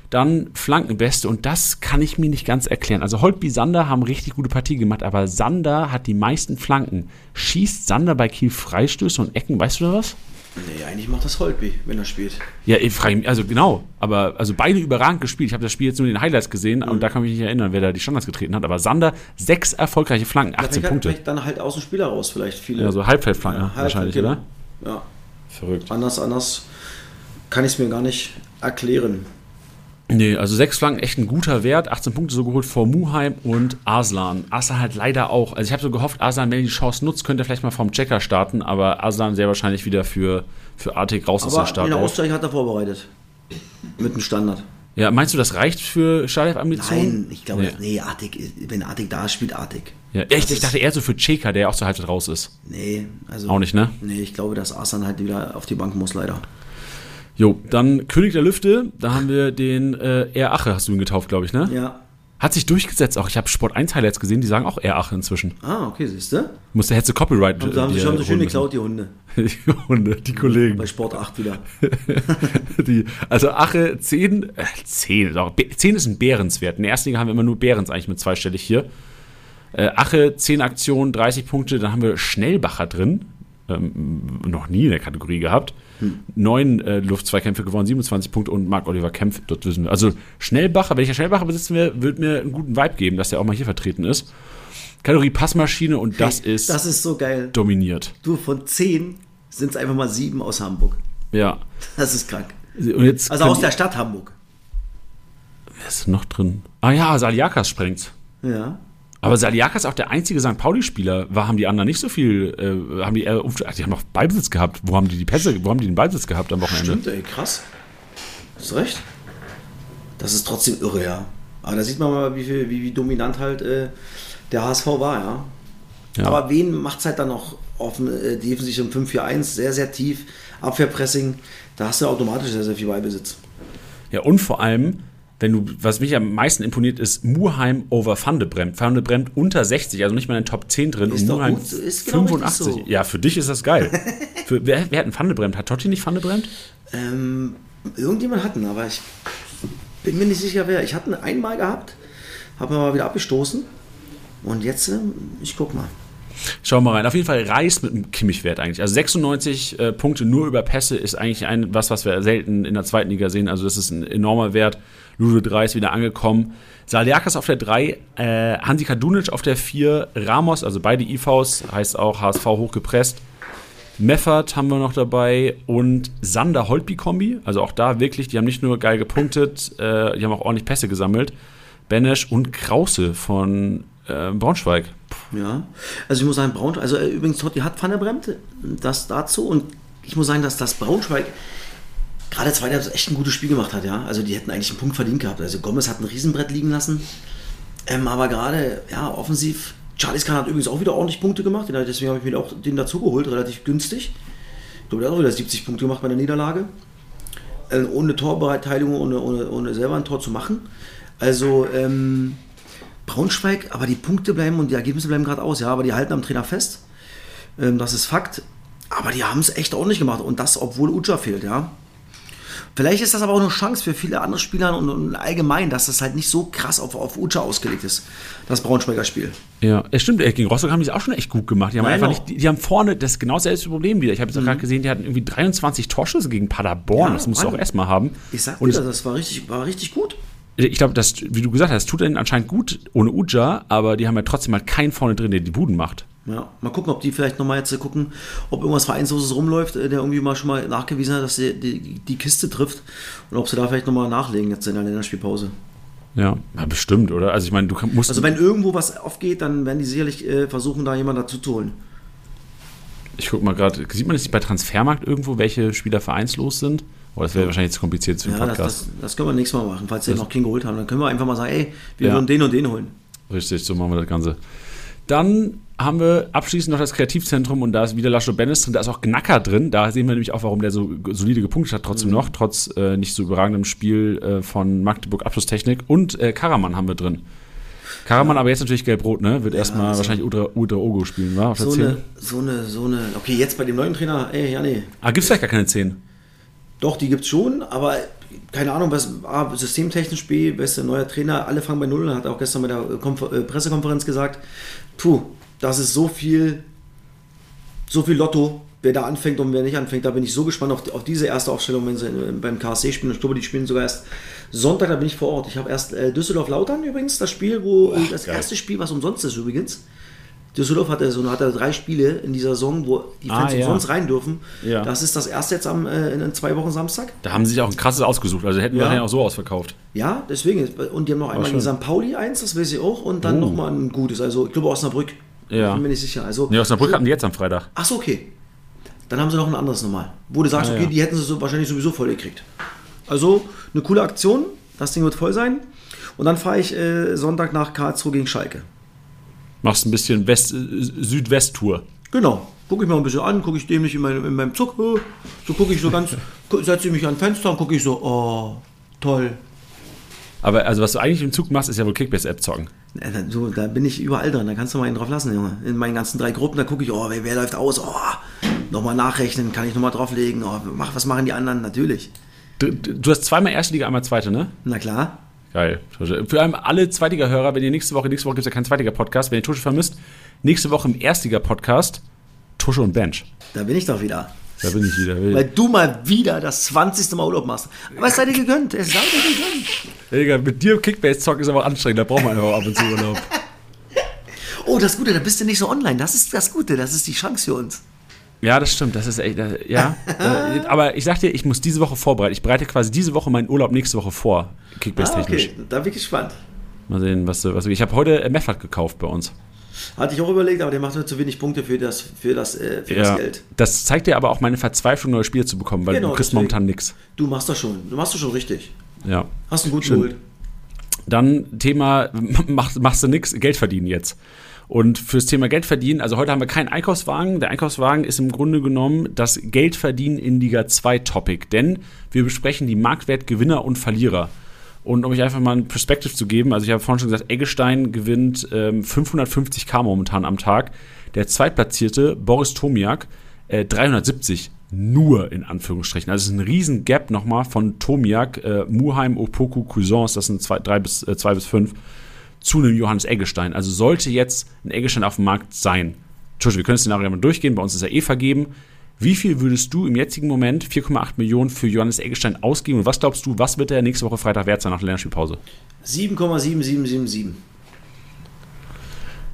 Dann Flankenbeste und das kann ich mir nicht ganz erklären. Also Holtby, Sander haben richtig gute Partie gemacht, aber Sander hat die meisten Flanken. Schießt Sander bei Kiel Freistöße und Ecken, weißt du da was? Nee, eigentlich macht das Holtby, wenn er spielt. Ja, ich frage mich, also genau, aber also beide überragend gespielt. Ich habe das Spiel jetzt nur in den Highlights gesehen Mhm. und da kann ich mich nicht erinnern, wer da die Standards getreten hat. Aber Sander, sechs erfolgreiche Flanken, 18 vielleicht, Punkte. dann halt aus dem Spieler raus, vielleicht viele. Ja, so Halbfeldflanken Ja, wahrscheinlich, Halbfeld, oder? Ja, Verrückt. anders, anders kann ich es mir gar nicht erklären. Nee, also sechs Flanken, echt ein guter Wert. 18 Punkte so geholt vor Muheim und Aslan. Aslan halt leider auch. Also ich habe so gehofft, Aslan, wenn er die Chance nutzt, könnte er vielleicht mal vom Checker starten, aber Aslan sehr wahrscheinlich wieder für, für Artig raus aus der Start. den Ausgleich hat er vorbereitet. Mit dem Standard. Ja, meinst du, das reicht für Startelf-Ambitionen? Nein, ich glaube, Nee. nee, Artig, wenn Artig da ist, spielt Artig. Ja, echt, ich dachte eher so für Cheka, der ja auch so halb raus ist. Nee, also. Auch nicht, ne? Nee, ich glaube, dass Asan halt wieder auf die Bank muss, leider. Jo, dann König der Lüfte, da haben wir den äh, R. Ache, hast du ihn getauft, glaube ich, ne? Ja. Hat sich durchgesetzt auch. Ich habe Sport 1 Highlights gesehen, die sagen auch R. Ache inzwischen. Ah, okay, siehst du? Musste hätte Copyright. Da haben die sie schon so schön geklaut, die Hunde. Die Hunde, die Kollegen. Bei Sport 8 wieder. Die, also Ache 10, äh, 10, doch, Be- 10 ist ein Bärenswert. In der ersten Liga haben wir immer nur Behrens eigentlich mit zweistellig hier. Äh, Ache 10 Aktionen, 30 Punkte. Dann haben wir Schnellbacher drin. Ähm, noch nie in der Kategorie gehabt. Neun äh, Luftzweikämpfe gewonnen, 27 Punkte und Marc-Oliver Kempf, dort wissen wir. Also Schnellbacher, wenn ich ja Schnellbacher besitzen will, wird mir einen guten Vibe geben, dass der auch mal hier vertreten ist. Kategorie Passmaschine und das ist Das ist so geil. dominiert. Du, von 10 sind es einfach mal 7 aus Hamburg. Ja. Das ist krank. Also aus der Stadt Hamburg. Wer ist noch drin? Ah ja, Saliakas sprengt. Ja. Aber Saliakas auch der einzige St. Pauli-Spieler. War, haben die anderen nicht so viel, äh, haben die eher, ach, die haben noch Ballbesitz gehabt. Wo haben die die Pässe, wo haben die den Ballbesitz gehabt am Wochenende? Stimmt, ey, krass. Hast du recht. Das ist trotzdem irre, ja. Aber da sieht man mal, wie, viel, wie, wie dominant halt äh, der HSV war, ja. Ja. Aber wen macht es halt dann noch offen, äh, defensiv im 5-4-1, sehr, sehr tief, Abwehrpressing, da hast du automatisch sehr, sehr viel Beibesitz. Ja, und vor allem, wenn du, was mich am meisten imponiert, ist Muheim over Van de Bremt. Van de Bremt unter 60, also nicht mal in den Top 10 drin. Ist und Muheim gut, ist genau 85. richtig so. Ja, für dich ist das geil. für, wer, wer hat einen Van de Bremt? Hat Totti nicht Van de Bremt? Ähm, irgendjemand hatten, aber ich bin mir nicht sicher, wer. Ich hatte ihn einmal gehabt, habe mal wieder abgestoßen. Und jetzt, äh, ich guck mal. Schauen wir mal rein. Auf jeden Fall Reis mit einem Kimmich-Wert eigentlich. Also 96 äh, Punkte nur über Pässe ist eigentlich ein, was, was wir selten in der zweiten Liga sehen. Also das ist ein enormer Wert. Ludo 3 ist wieder angekommen. Saliakas auf der 3, äh, Hansi Kadunic auf der 4, Ramos, also beide IVs, heißt auch HSV hochgepresst. Meffert haben wir noch dabei und Sander Holtby-Kombi. Also auch da wirklich, die haben nicht nur geil gepunktet, äh, die haben auch ordentlich Pässe gesammelt. Benesch und Krause von äh, Braunschweig. Ja, also ich muss sagen, Braunschweig, also äh, übrigens Totti hat Bremt, das dazu und ich muss sagen, dass das Braunschweig gerade zweiter echt ein gutes Spiel gemacht hat, ja. Also die hätten eigentlich einen Punkt verdient gehabt. Also Gomez hat ein Riesenbrett liegen lassen, ähm, aber gerade, ja, offensiv, Charles Kahn hat übrigens auch wieder ordentlich Punkte gemacht, deswegen habe ich mir auch den dazugeholt, relativ günstig. Ich glaube, der hat auch wieder 70 Punkte gemacht bei der Niederlage. Äh, ohne Torbeteiligung, ohne, ohne, ohne selber ein Tor zu machen. Also, ähm, Braunschweig, aber die Punkte bleiben und die Ergebnisse bleiben gerade aus, ja, aber die halten am Trainer fest. Ähm, das ist Fakt. Aber die haben es echt ordentlich gemacht und das, obwohl Uja fehlt, ja. Vielleicht ist das aber auch eine Chance für viele andere Spieler und, und allgemein, dass das halt nicht so krass auf, auf Uja ausgelegt ist, das Braunschweiger Spiel. Ja, es stimmt, äh, gegen Rostock haben die es auch schon echt gut gemacht. Die haben einfach nicht, die, die haben vorne das genau dasselbe Problem wieder. Ich habe jetzt auch gerade gesehen, die hatten irgendwie 23 Torschüsse gegen Paderborn. Ja, das musst du auch erstmal haben. Ich sag Und dir, es- das war richtig, war richtig gut. Ich glaube, das, wie du gesagt hast, tut ihnen anscheinend gut ohne Uja, aber die haben ja trotzdem halt keinen vorne drin, der die Buden macht. Ja, mal gucken, ob die vielleicht nochmal jetzt gucken, ob irgendwas Vereinsloses rumläuft, äh, der irgendwie mal schon mal nachgewiesen hat, dass die, die, die Kiste trifft und ob sie da vielleicht nochmal nachlegen jetzt in der Länderspielpause. Ja, ja bestimmt, oder? Also ich meine, du musst. Also wenn irgendwo was aufgeht, dann werden die sicherlich äh, versuchen, da jemanden dazu zu holen. ich guck mal gerade, sieht man das nicht bei Transfermarkt irgendwo, welche Spieler vereinslos sind? Oh, das wäre wahrscheinlich zu kompliziert für den Ja, das, Podcast. das, das können wir nächstes Mal machen, falls sie noch keinen geholt haben. Dann können wir einfach mal sagen, ey, wir Ja. würden den und den holen. Richtig, so machen wir das Ganze. Dann haben wir abschließend noch das Kreativzentrum und da ist wieder Lascho Bennis drin, da ist auch Gnacker drin. Da sehen wir nämlich auch, warum der so solide gepunktet hat, trotzdem noch, trotz äh, nicht so überragendem Spiel äh, von Magdeburg Abschlusstechnik. Und äh, Karaman haben wir drin. Karaman aber jetzt natürlich gelb-rot, ne? Wird erstmal also- wahrscheinlich Udra, Udra Ogo spielen, wa? Auf der So 10. eine, so eine, so eine, okay, jetzt bei dem neuen Trainer, ey, ja, nee. Ah, gibt's vielleicht gar keine 10? Doch, die gibt's schon, aber keine Ahnung, was A, systemtechnisch B, bester neuer Trainer, alle fangen bei Null, hat auch gestern bei der äh, Konfer äh, Pressekonferenz gesagt, puh, das ist so viel, so viel Lotto, wer da anfängt und wer nicht anfängt, da bin ich so gespannt auf, auf diese erste Aufstellung, wenn sie äh, beim KSC spielen. Ich glaube, die spielen sogar erst Sonntag, da bin ich vor Ort. Ich habe erst äh, Düsseldorf-Lautern übrigens, das Spiel, wo äh, das geil. erste Spiel, was umsonst ist übrigens. Düsseldorf hatte so hatte drei Spiele in dieser Saison, wo die Fans Ah, ja. umsonst rein dürfen. Ja. Das ist das erste jetzt am, äh, in zwei Wochen Samstag. Da haben sie sich auch ein krasses ausgesucht, also hätten wir Ja. wahrscheinlich auch so ausverkauft. Ja, deswegen. Und die haben noch einmal in St. Pauli eins, das weiß ich auch, und dann Oh. nochmal ein gutes. Also, ich glaube Osnabrück. Ja. Bin mir nicht sicher. Also, Ne, Osnabrück hatten die jetzt am Freitag. Ach so, okay. Dann haben sie noch ein anderes nochmal. Wo du sagst, Ah, okay, ja. die hätten sie so wahrscheinlich sowieso voll gekriegt. Also, eine coole Aktion. Das Ding wird voll sein. Und dann fahre ich äh, Sonntag nach Karlsruhe gegen Schalke. Machst ein bisschen West, äh, Südwest-Tour. Genau. Gucke ich mir ein bisschen an, gucke ich dämlich in, meinem- in meinem Zug. äh, So gucke ich so ganz, setze ich mich an Fenster und gucke ich so, oh, toll. Aber also was du eigentlich im Zug machst, ist ja wohl Kickbase-App zocken. So, da bin ich überall dran, da kannst du mal einen drauf lassen, Junge. In meinen ganzen drei Gruppen, da gucke ich, oh, wer, wer läuft aus, oh, nochmal nachrechnen, kann ich nochmal drauflegen, oh, mach, was machen die anderen? Natürlich. Du, du hast zweimal erste Liga, einmal zweite, ne? Na klar. Geil. Für allem alle Zweitliga-Hörer, wenn ihr nächste Woche, nächste Woche gibt es ja keinen Zweitliga-Podcast, wenn ihr Tusche vermisst, nächste Woche im Erstliga-Podcast Tusche und Bench. Da bin ich doch wieder. Da bin ich wieder. Weil du mal wieder das 20. Mal Urlaub machst. Aber es sei dir gegönnt, es sei dir gegönnt. Digga, mit dir Kickbase zocken ist aber anstrengend, da braucht man einfach ab und zu Urlaub. Oh, das Gute, da bist du nicht so online. Das ist das Gute, das ist die Chance für uns. Ja, das stimmt, das ist echt, das, ja. Äh, aber ich sag dir, ich muss diese Woche vorbereiten. Ich bereite quasi diese Woche meinen Urlaub nächste Woche vor, Ah, Kickbase-technisch. okay, da bin ich gespannt. Mal sehen, was, du- was Ich habe heute äh, Meffert gekauft bei uns. Hatte ich auch überlegt, aber der macht mir zu wenig Punkte für das, für das, äh, für das Geld. Das zeigt dir aber auch meine Verzweiflung, neue Spiele zu bekommen, weil Genau, du kriegst deswegen. momentan nichts. Du machst das schon. Du machst das schon richtig. Ja. Hast einen guten Schön. geholt. Dann Thema, mach, machst du nix, Geld verdienen jetzt. Und fürs Thema Geld verdienen, also heute haben wir keinen Einkaufswagen. Der Einkaufswagen ist im Grunde genommen das Geldverdienen in Liga 2 Topic, denn wir besprechen die Marktwertgewinner und Verlierer. Und um euch einfach mal ein Perspektiv zu geben, also ich habe vorhin schon gesagt, Eggestein gewinnt ähm, 550k momentan am Tag. Der zweitplatzierte, Boris Tomiak, äh, 370 nur in Anführungsstrichen. Also es ist ein riesen Gap nochmal von Tomiak, äh, Muheim, Opoku, Cuisance, das sind zwei, drei bis, äh, zwei bis fünf, zu einem Johannes Eggestein. Also sollte jetzt ein Eggestein auf dem Markt sein. Entschuldigung, wir können das Szenario mal durchgehen, bei uns ist er eh vergeben. Wie viel würdest du im jetzigen Moment 4,8 Millionen für Johannes Eggestein ausgeben? Und was glaubst du, was wird er nächste Woche Freitag wert sein nach der Länderspielpause? 7,7777.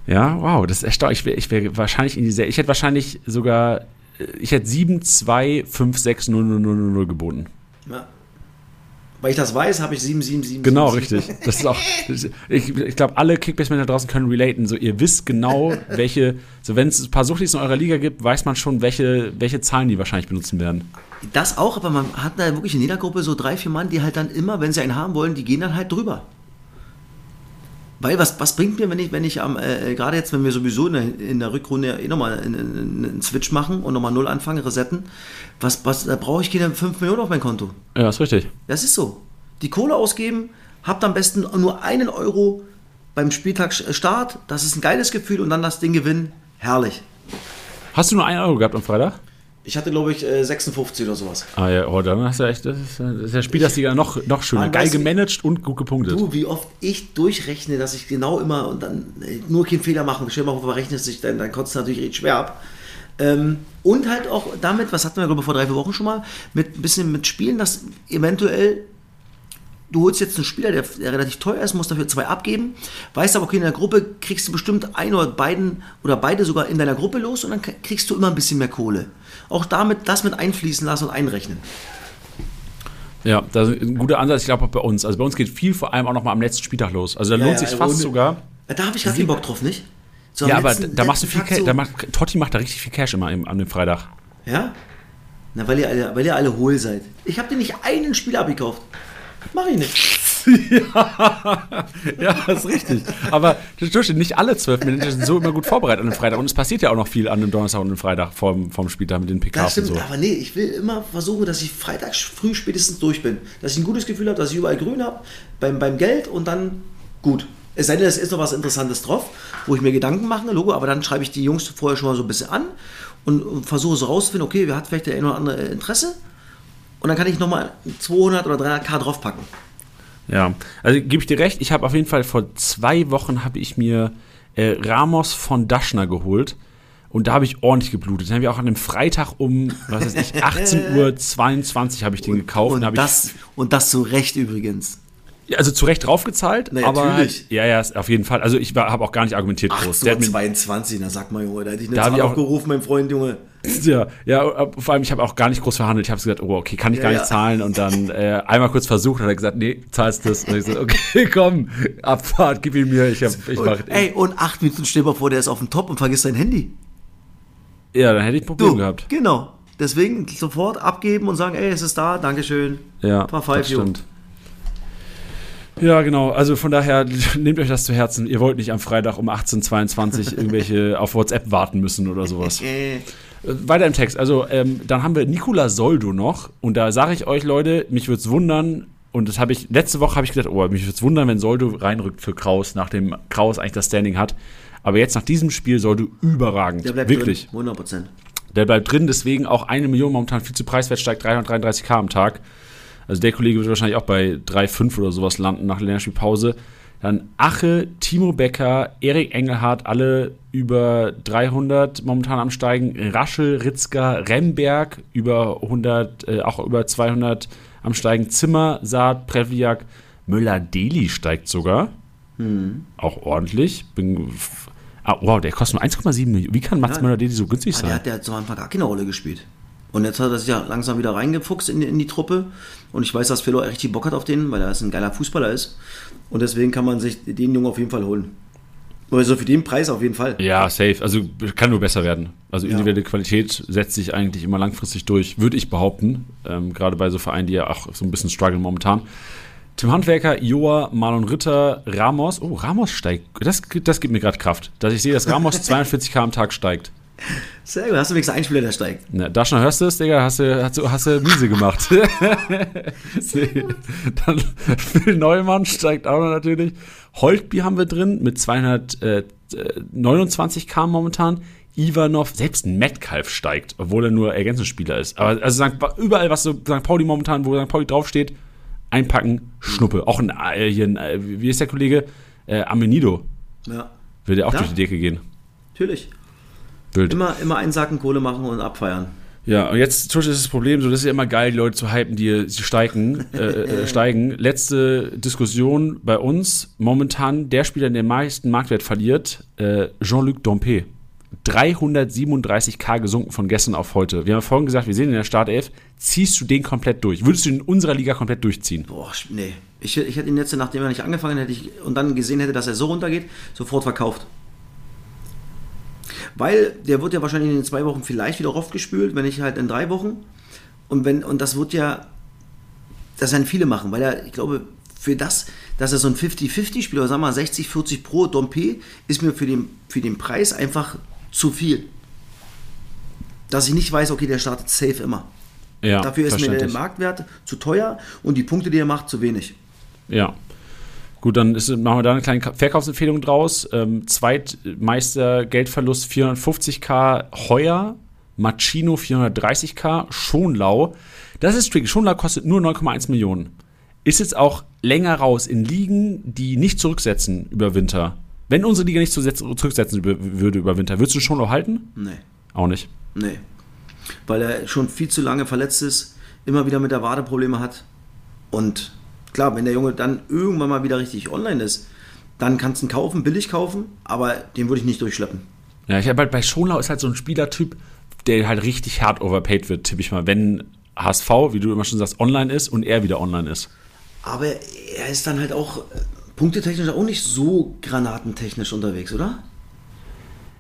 Ja, wow, das ist erstaunlich. Ich wäre ich wär wahrscheinlich in diese, ich hätte wahrscheinlich sogar, ich hätte 7, 2, 5, 6, 0, 0, 0, 0, 0 geboten. Ja. Weil ich das weiß, habe ich 777. Genau, richtig. Das ist auch, ich, ich glaube, alle Kickbase-Manager draußen können relaten. So, ihr wisst genau, welche, so wenn es ein paar Suchtis in eurer Liga gibt, weiß man schon, welche, welche Zahlen die wahrscheinlich benutzen werden. Das auch, aber man hat da wirklich in jeder Gruppe so drei, vier Mann, die halt dann immer, wenn sie einen haben wollen, die gehen dann halt drüber. Weil was, was bringt mir, wenn ich, wenn ich am, äh, gerade jetzt, wenn wir sowieso in der, in der Rückrunde eh nochmal einen, einen Switch machen und nochmal null anfangen, resetten, was, was, da brauche ich keine 5 Millionen auf mein Konto. Ja, ist richtig. Das ist so. Die Kohle ausgeben, habt am besten nur einen Euro beim Spieltag Start, das ist ein geiles Gefühl und dann das Ding gewinnen, herrlich. Hast du nur einen Euro gehabt am Freitag? Ich hatte, glaube ich, äh, 56 oder sowas. Ah ja, oh, dann hast du echt, das ist, das ist der Spielersliga noch, noch schöner. Mann, Geil gemanagt und gut gepunktet. Du, wie oft ich durchrechne, dass ich genau immer und dann äh, nur keinen Fehler machen. Stell mal vor, verrechnest dich, dann, dann kotzt es natürlich richtig schwer ab. Ähm, und halt auch damit, was hatten wir, glaube ich, vor drei, vier Wochen schon mal, mit ein bisschen mit Spielen, dass eventuell du holst jetzt einen Spieler, der, der relativ teuer ist, musst dafür zwei abgeben, weißt aber, okay, in der Gruppe kriegst du bestimmt ein oder beiden oder beide sogar in deiner Gruppe los und dann kriegst du immer ein bisschen mehr Kohle. Auch damit das mit einfließen lassen und einrechnen. Ja, das ist ein guter Ansatz, ich glaube auch bei uns. Also bei uns geht viel vor allem auch nochmal am letzten Spieltag los. Also da Ja, lohnt ja, sich fast sogar. Da habe ich gar keinen Bock drauf, nicht? So Ja, aber letzten- da machst du viel Cash. so- macht, Totti macht da richtig viel Cash immer im, an dem Freitag. Ja? Na, weil ihr alle, weil ihr alle hohl seid. Ich habe dir nicht einen Spieler abgekauft. Mach ich nicht. Ja, das ist richtig. Aber das nicht alle zwölf Manager sind so immer gut vorbereitet an dem Freitag. Und es passiert ja auch noch viel an dem Donnerstag und dem Freitag vorm, vorm Spieltag mit den Das PKs und stimmt, so. aber nee, ich will immer versuchen, dass ich freitags früh spätestens durch bin. Dass ich ein gutes Gefühl habe, dass ich überall grün habe beim, beim Geld und dann gut. Es sei denn, es ist noch was Interessantes drauf, wo ich mir Gedanken mache, Logo, aber dann schreibe ich die Jungs vorher schon mal so ein bisschen an und, und versuche so rauszufinden, okay, wer hat vielleicht der eine oder andere Interesse? Und dann kann ich nochmal 200 oder 300k draufpacken. Ja, also gebe ich dir recht. Ich habe auf jeden Fall vor zwei Wochen habe ich mir äh, Ramos von Daschner geholt. Und da habe ich ordentlich geblutet. Den habe ich auch an einem Freitag um, was weiß ich, 18.22 Uhr habe ich den gekauft. Und hab das, und das zu Recht übrigens. Also zu Recht draufgezahlt, Na, aber natürlich. ja, ja, auf jeden Fall. Also ich habe auch gar nicht argumentiert groß. Der hat mir, 22, na sag mal, Junge, da hätte ich eine Da Zahl ich auch- aufgerufen, mein Freund, Junge. ja, ja, vor allem ich habe auch gar nicht groß verhandelt. Ich habe gesagt, oh, okay, kann ich gar Ja, nicht ja. zahlen. Und dann äh, einmal kurz versucht, hat er gesagt, nee, zahlst das. Und ich so, okay, komm, Abfahrt, gib ihn mir. Ich, hab, ich Und, mach, ey, und acht Minuten stell mal vor, der ist auf dem Top und vergisst sein Handy. ja, dann hätte ich ein Problem Du, gehabt. genau. Deswegen sofort abgeben und sagen, ey, es ist da, Dankeschön. Ja, Five, das stimmt. Ja, genau. Also von daher, nehmt euch das zu Herzen. Ihr wollt nicht am Freitag um 18.22 irgendwelche auf WhatsApp warten müssen oder sowas. Äh, Äh, Weiter im Text. Also, ähm, dann haben wir Nicola Soldo noch. Und da sage ich euch, Leute, mich würde es wundern. Und das habe ich, letzte Woche habe ich gedacht, oh, mich würde es wundern, wenn Soldo reinrückt für Kraus, nachdem Kraus eigentlich das Standing hat. Aber jetzt nach diesem Spiel Soldo überragend. der bleibt Wirklich. drin. 100 Prozent. Der bleibt drin, deswegen auch eine Million momentan viel zu preiswert, steigt 333k am Tag. Also der Kollege wird wahrscheinlich auch bei 3,5 oder sowas landen nach der Länderspielpause. Dann Ache, Timo Becker, Erik Engelhardt, alle über 300 momentan am Steigen. Raschel, Ritzka, Remberg über 100, äh, auch über 200 am Steigen. Zimmer, Saad, Prevliak, Müller-Deli steigt sogar. Auch ordentlich. Bin, ah, wow, der kostet nur 1,7 Millionen. Wie kann Mats Ja. Müller-Deli so günstig Ah, sein? der hat ja zu Anfang gar keine Rolle gespielt. Und jetzt hat er sich ja langsam wieder reingefuchst in, die- in die Truppe. Und ich weiß, dass Philo richtig Bock hat auf den, weil er ein geiler Fußballer ist. Und deswegen kann man sich den Jungen auf jeden Fall holen. Also für den Preis auf jeden Fall. Ja, safe. Also kann nur besser werden. Also Ja. individuelle Qualität setzt sich eigentlich immer langfristig durch, würde ich behaupten. Ähm, gerade bei so Vereinen, die ja auch so ein bisschen strugglen momentan. Tim Handwerker, Joa, Marlon Ritter, Ramos. Oh, Ramos steigt. Das, das gibt mir gerade Kraft. Dass ich sehe, dass Ramos 42k am Tag steigt. Sehr gut, hast du wenigstens einen Spieler, der steigt. Na, da schon hörst du es, Digga, hast du, hast du, hast du miese gemacht. Dann Phil Neumann steigt auch noch natürlich. Holtby haben wir drin mit 229k momentan. Ivanov, selbst ein Metcalf steigt, obwohl er nur Ergänzungsspieler ist. Aber also überall, was so St. Pauli momentan, wo St. Pauli draufsteht, einpacken, Schnuppe. Auch ein, äh, hier ein, äh, wie ist der Kollege? Äh, Amenido. Ja. Würde auch Ja. durch die Decke gehen. Natürlich. Wild. Immer, immer einen Sacken Kohle machen und abfeiern. Ja, und jetzt, Tusch, ist das Problem, so, das ist ja immer geil, die Leute zu hypen, die sie steigen, äh, äh, steigen. Letzte Diskussion bei uns. Momentan der Spieler, der den meisten Marktwert verliert, äh, Jean-Luc Dompe. 337k gesunken von gestern auf heute. Wir haben vorhin gesagt, wir sehen in der Startelf, ziehst du den komplett durch? Würdest du ihn in unserer Liga komplett durchziehen? Boah, nee. Ich, ich hätte ihn jetzt, nachdem er nicht angefangen hätte ich, und dann gesehen hätte, dass er so runtergeht, sofort verkauft. Weil der wird ja wahrscheinlich in den zwei Wochen vielleicht wieder raufgespült, wenn nicht halt in drei Wochen. Und wenn, und das wird ja, das werden viele machen, weil er, ich glaube, für das, dass er so ein 50-50-Spieler, oder sagen wir mal 60, 40 pro Dompe, ist mir für den, für den Preis einfach zu viel. Dass ich nicht weiß, okay, der startet safe immer. Ja, Dafür ist mir der. Marktwert zu teuer und die Punkte, die er macht, zu wenig. Ja. Gut, dann ist, machen wir da eine kleine Ka- Verkaufsempfehlung draus. Ähm, Zweitmeister Geldverlust 450k Heuer, Machino 430k, Schonlau. Das ist tricky. Schonlau kostet nur 9,1 Millionen. Ist jetzt auch länger raus in Ligen, die nicht zurücksetzen über Winter. Wenn unsere Liga nicht zurücksetz- zurücksetzen würde über Winter, würdest du Schonlau halten? Nee, Auch nicht. nee. Weil er schon viel zu lange verletzt ist, immer wieder mit der Wade Probleme hat. Und klar, wenn der Junge dann irgendwann mal wieder richtig online ist, dann kannst du ihn kaufen, billig kaufen, aber den würde ich nicht durchschleppen. Ja, ich habe halt bei Schonlau ist halt so ein Spielertyp, der halt richtig hart overpaid wird, tippe ich mal. Wenn HSV, wie du immer schon sagst, online ist und er wieder online ist. Aber er ist dann halt auch äh, punktetechnisch auch nicht so granatentechnisch unterwegs, oder?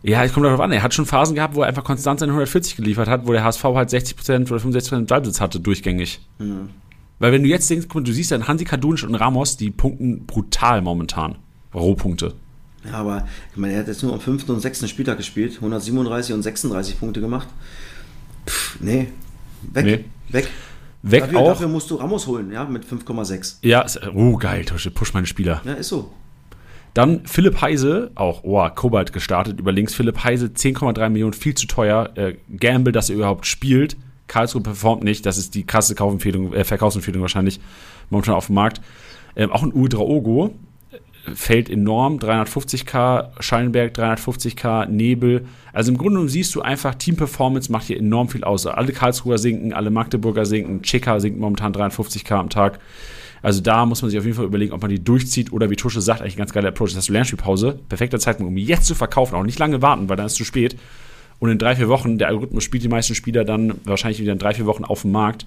Ja, es kommt darauf an. Er hat schon Phasen gehabt, wo er einfach konstant seine 140 geliefert hat, wo der HSV halt 60% oder 65% Ballbesitz hatte, durchgängig. Weil wenn du jetzt denkst, guck mal, du siehst dann Hansi Kadunic und Ramos, die punkten brutal momentan. Rohpunkte. Ja, aber ich meine, er hat jetzt nur am fünften und sechsten Spieltag gespielt, 137 und 36 Punkte gemacht. Pff, nee, weg, Nee. weg. Weg dafür, auch. dafür musst du Ramos holen, ja, mit 5,6. Ja, ist, oh geil, Tosche, push meine Spieler. Ja, ist so. Dann Philipp Heise, auch, oh, Kobalt gestartet über links. Philipp Heise, 10,3 Millionen, viel zu teuer. Äh, Gamble, dass er überhaupt spielt. Karlsruhe performt nicht. Das ist die krasse Kaufempfehlung, äh, Verkaufsempfehlung wahrscheinlich momentan auf dem Markt. Ähm, auch ein Udraogo äh, fällt enorm. 350k, Schallenberg 350k, Nebel. Also im Grunde genommen siehst du einfach, Team Performance macht hier enorm viel aus. Alle Karlsruher sinken, alle Magdeburger sinken, Chica sinkt momentan 53k am Tag. Also da muss man sich auf jeden Fall überlegen, ob man die durchzieht oder wie Tusche sagt, eigentlich ein ganz geiler Approach. Das hast du Lernspielpause, perfekter Zeitpunkt, um jetzt zu verkaufen, auch nicht lange warten, weil dann ist es zu spät. Und in drei, vier Wochen, der Algorithmus spielt die meisten Spieler dann wahrscheinlich wieder in drei, vier Wochen auf dem Markt.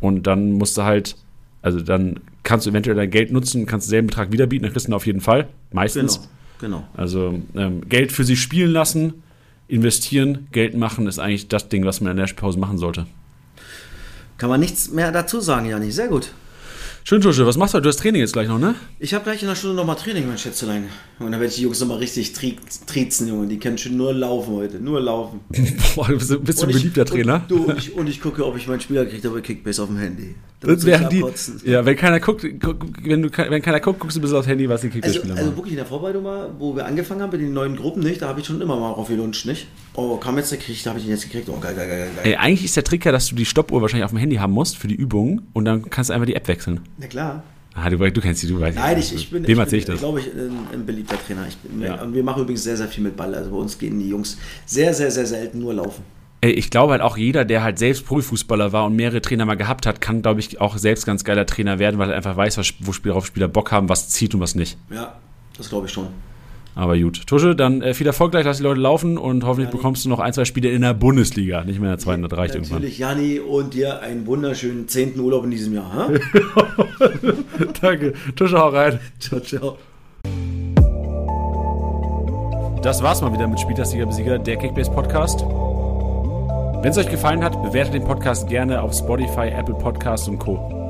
Und dann musst du halt, also dann kannst du eventuell dein Geld nutzen, kannst denselben Betrag wieder bieten, dann kriegst du ihn auf jeden Fall. Meistens. Genau, genau. Also ähm, Geld für sie spielen lassen, investieren, Geld machen ist eigentlich das Ding, was man in der Lernspielpause machen sollte. Kann man nichts mehr dazu sagen, Jani. Sehr gut. Schön, Tusche, was machst du? Du hast Training jetzt gleich noch, ne? Ich habe gleich in einer Stunde nochmal Training, mein Schätzelein. Und dann werde ich die Jungs nochmal richtig tri triezen, Junge. Die können schon nur laufen heute. Nur laufen. Boah, du bist, ein ich- beliebter Trainer. Und, du, und, ich, und ich gucke, ob ich meinen Spieler kriege, aber Kickbase auf dem Handy. Da Und muss ich während die, abkotzen. ja, wenn keiner guckt, guck, wenn, du, wenn keiner guckt, guckst du bis aufs Handy, was die Also, Kickbase-Spieler also machen. wirklich in der Vorbereitung mal, wo wir angefangen haben mit den neuen Gruppen, nicht? Da habe ich schon immer mal raufgelunscht, nicht? Oh, kam jetzt der Krieg, da habe ich ihn jetzt gekriegt. Oh, geil, geil, geil, geil. Ey, eigentlich ist der Trick ja, dass du die Stoppuhr wahrscheinlich auf dem Handy haben musst für die Übung und dann kannst du einfach die App wechseln. Na klar. Ah, du, du kennst die, du weißt Nein, ich, ich bin, Wem ich erzähl ich bin das? glaube ich, ein, ein beliebter Trainer. Ich bin, Ja. Wir machen übrigens sehr, sehr viel mit Ball. Also bei uns gehen die Jungs sehr, sehr, sehr selten nur laufen. Ey, ich glaube halt auch jeder, der halt selbst Profifußballer war und mehrere Trainer mal gehabt hat, kann, glaube ich, auch selbst ganz geiler Trainer werden, weil er einfach weiß, was, wo Spieler auf Spieler Bock haben, was zieht und was nicht. Ja, das glaube ich schon. Aber gut. Tusche, dann äh, viel Erfolg gleich, lass die Leute laufen und hoffentlich Jani. bekommst du noch ein, zwei Spiele in der Bundesliga, nicht mehr in der zweiten, das reicht irgendwann. Natürlich, Jani, und dir einen wunderschönen zehnten Urlaub in diesem Jahr. Danke. Tusche, hau rein. ciao, ciao. Das war's mal wieder mit Spieltagsliga Besieger, der Kickbase Podcast. Wenn es euch gefallen hat, bewertet den Podcast gerne auf Spotify, Apple Podcasts und Co.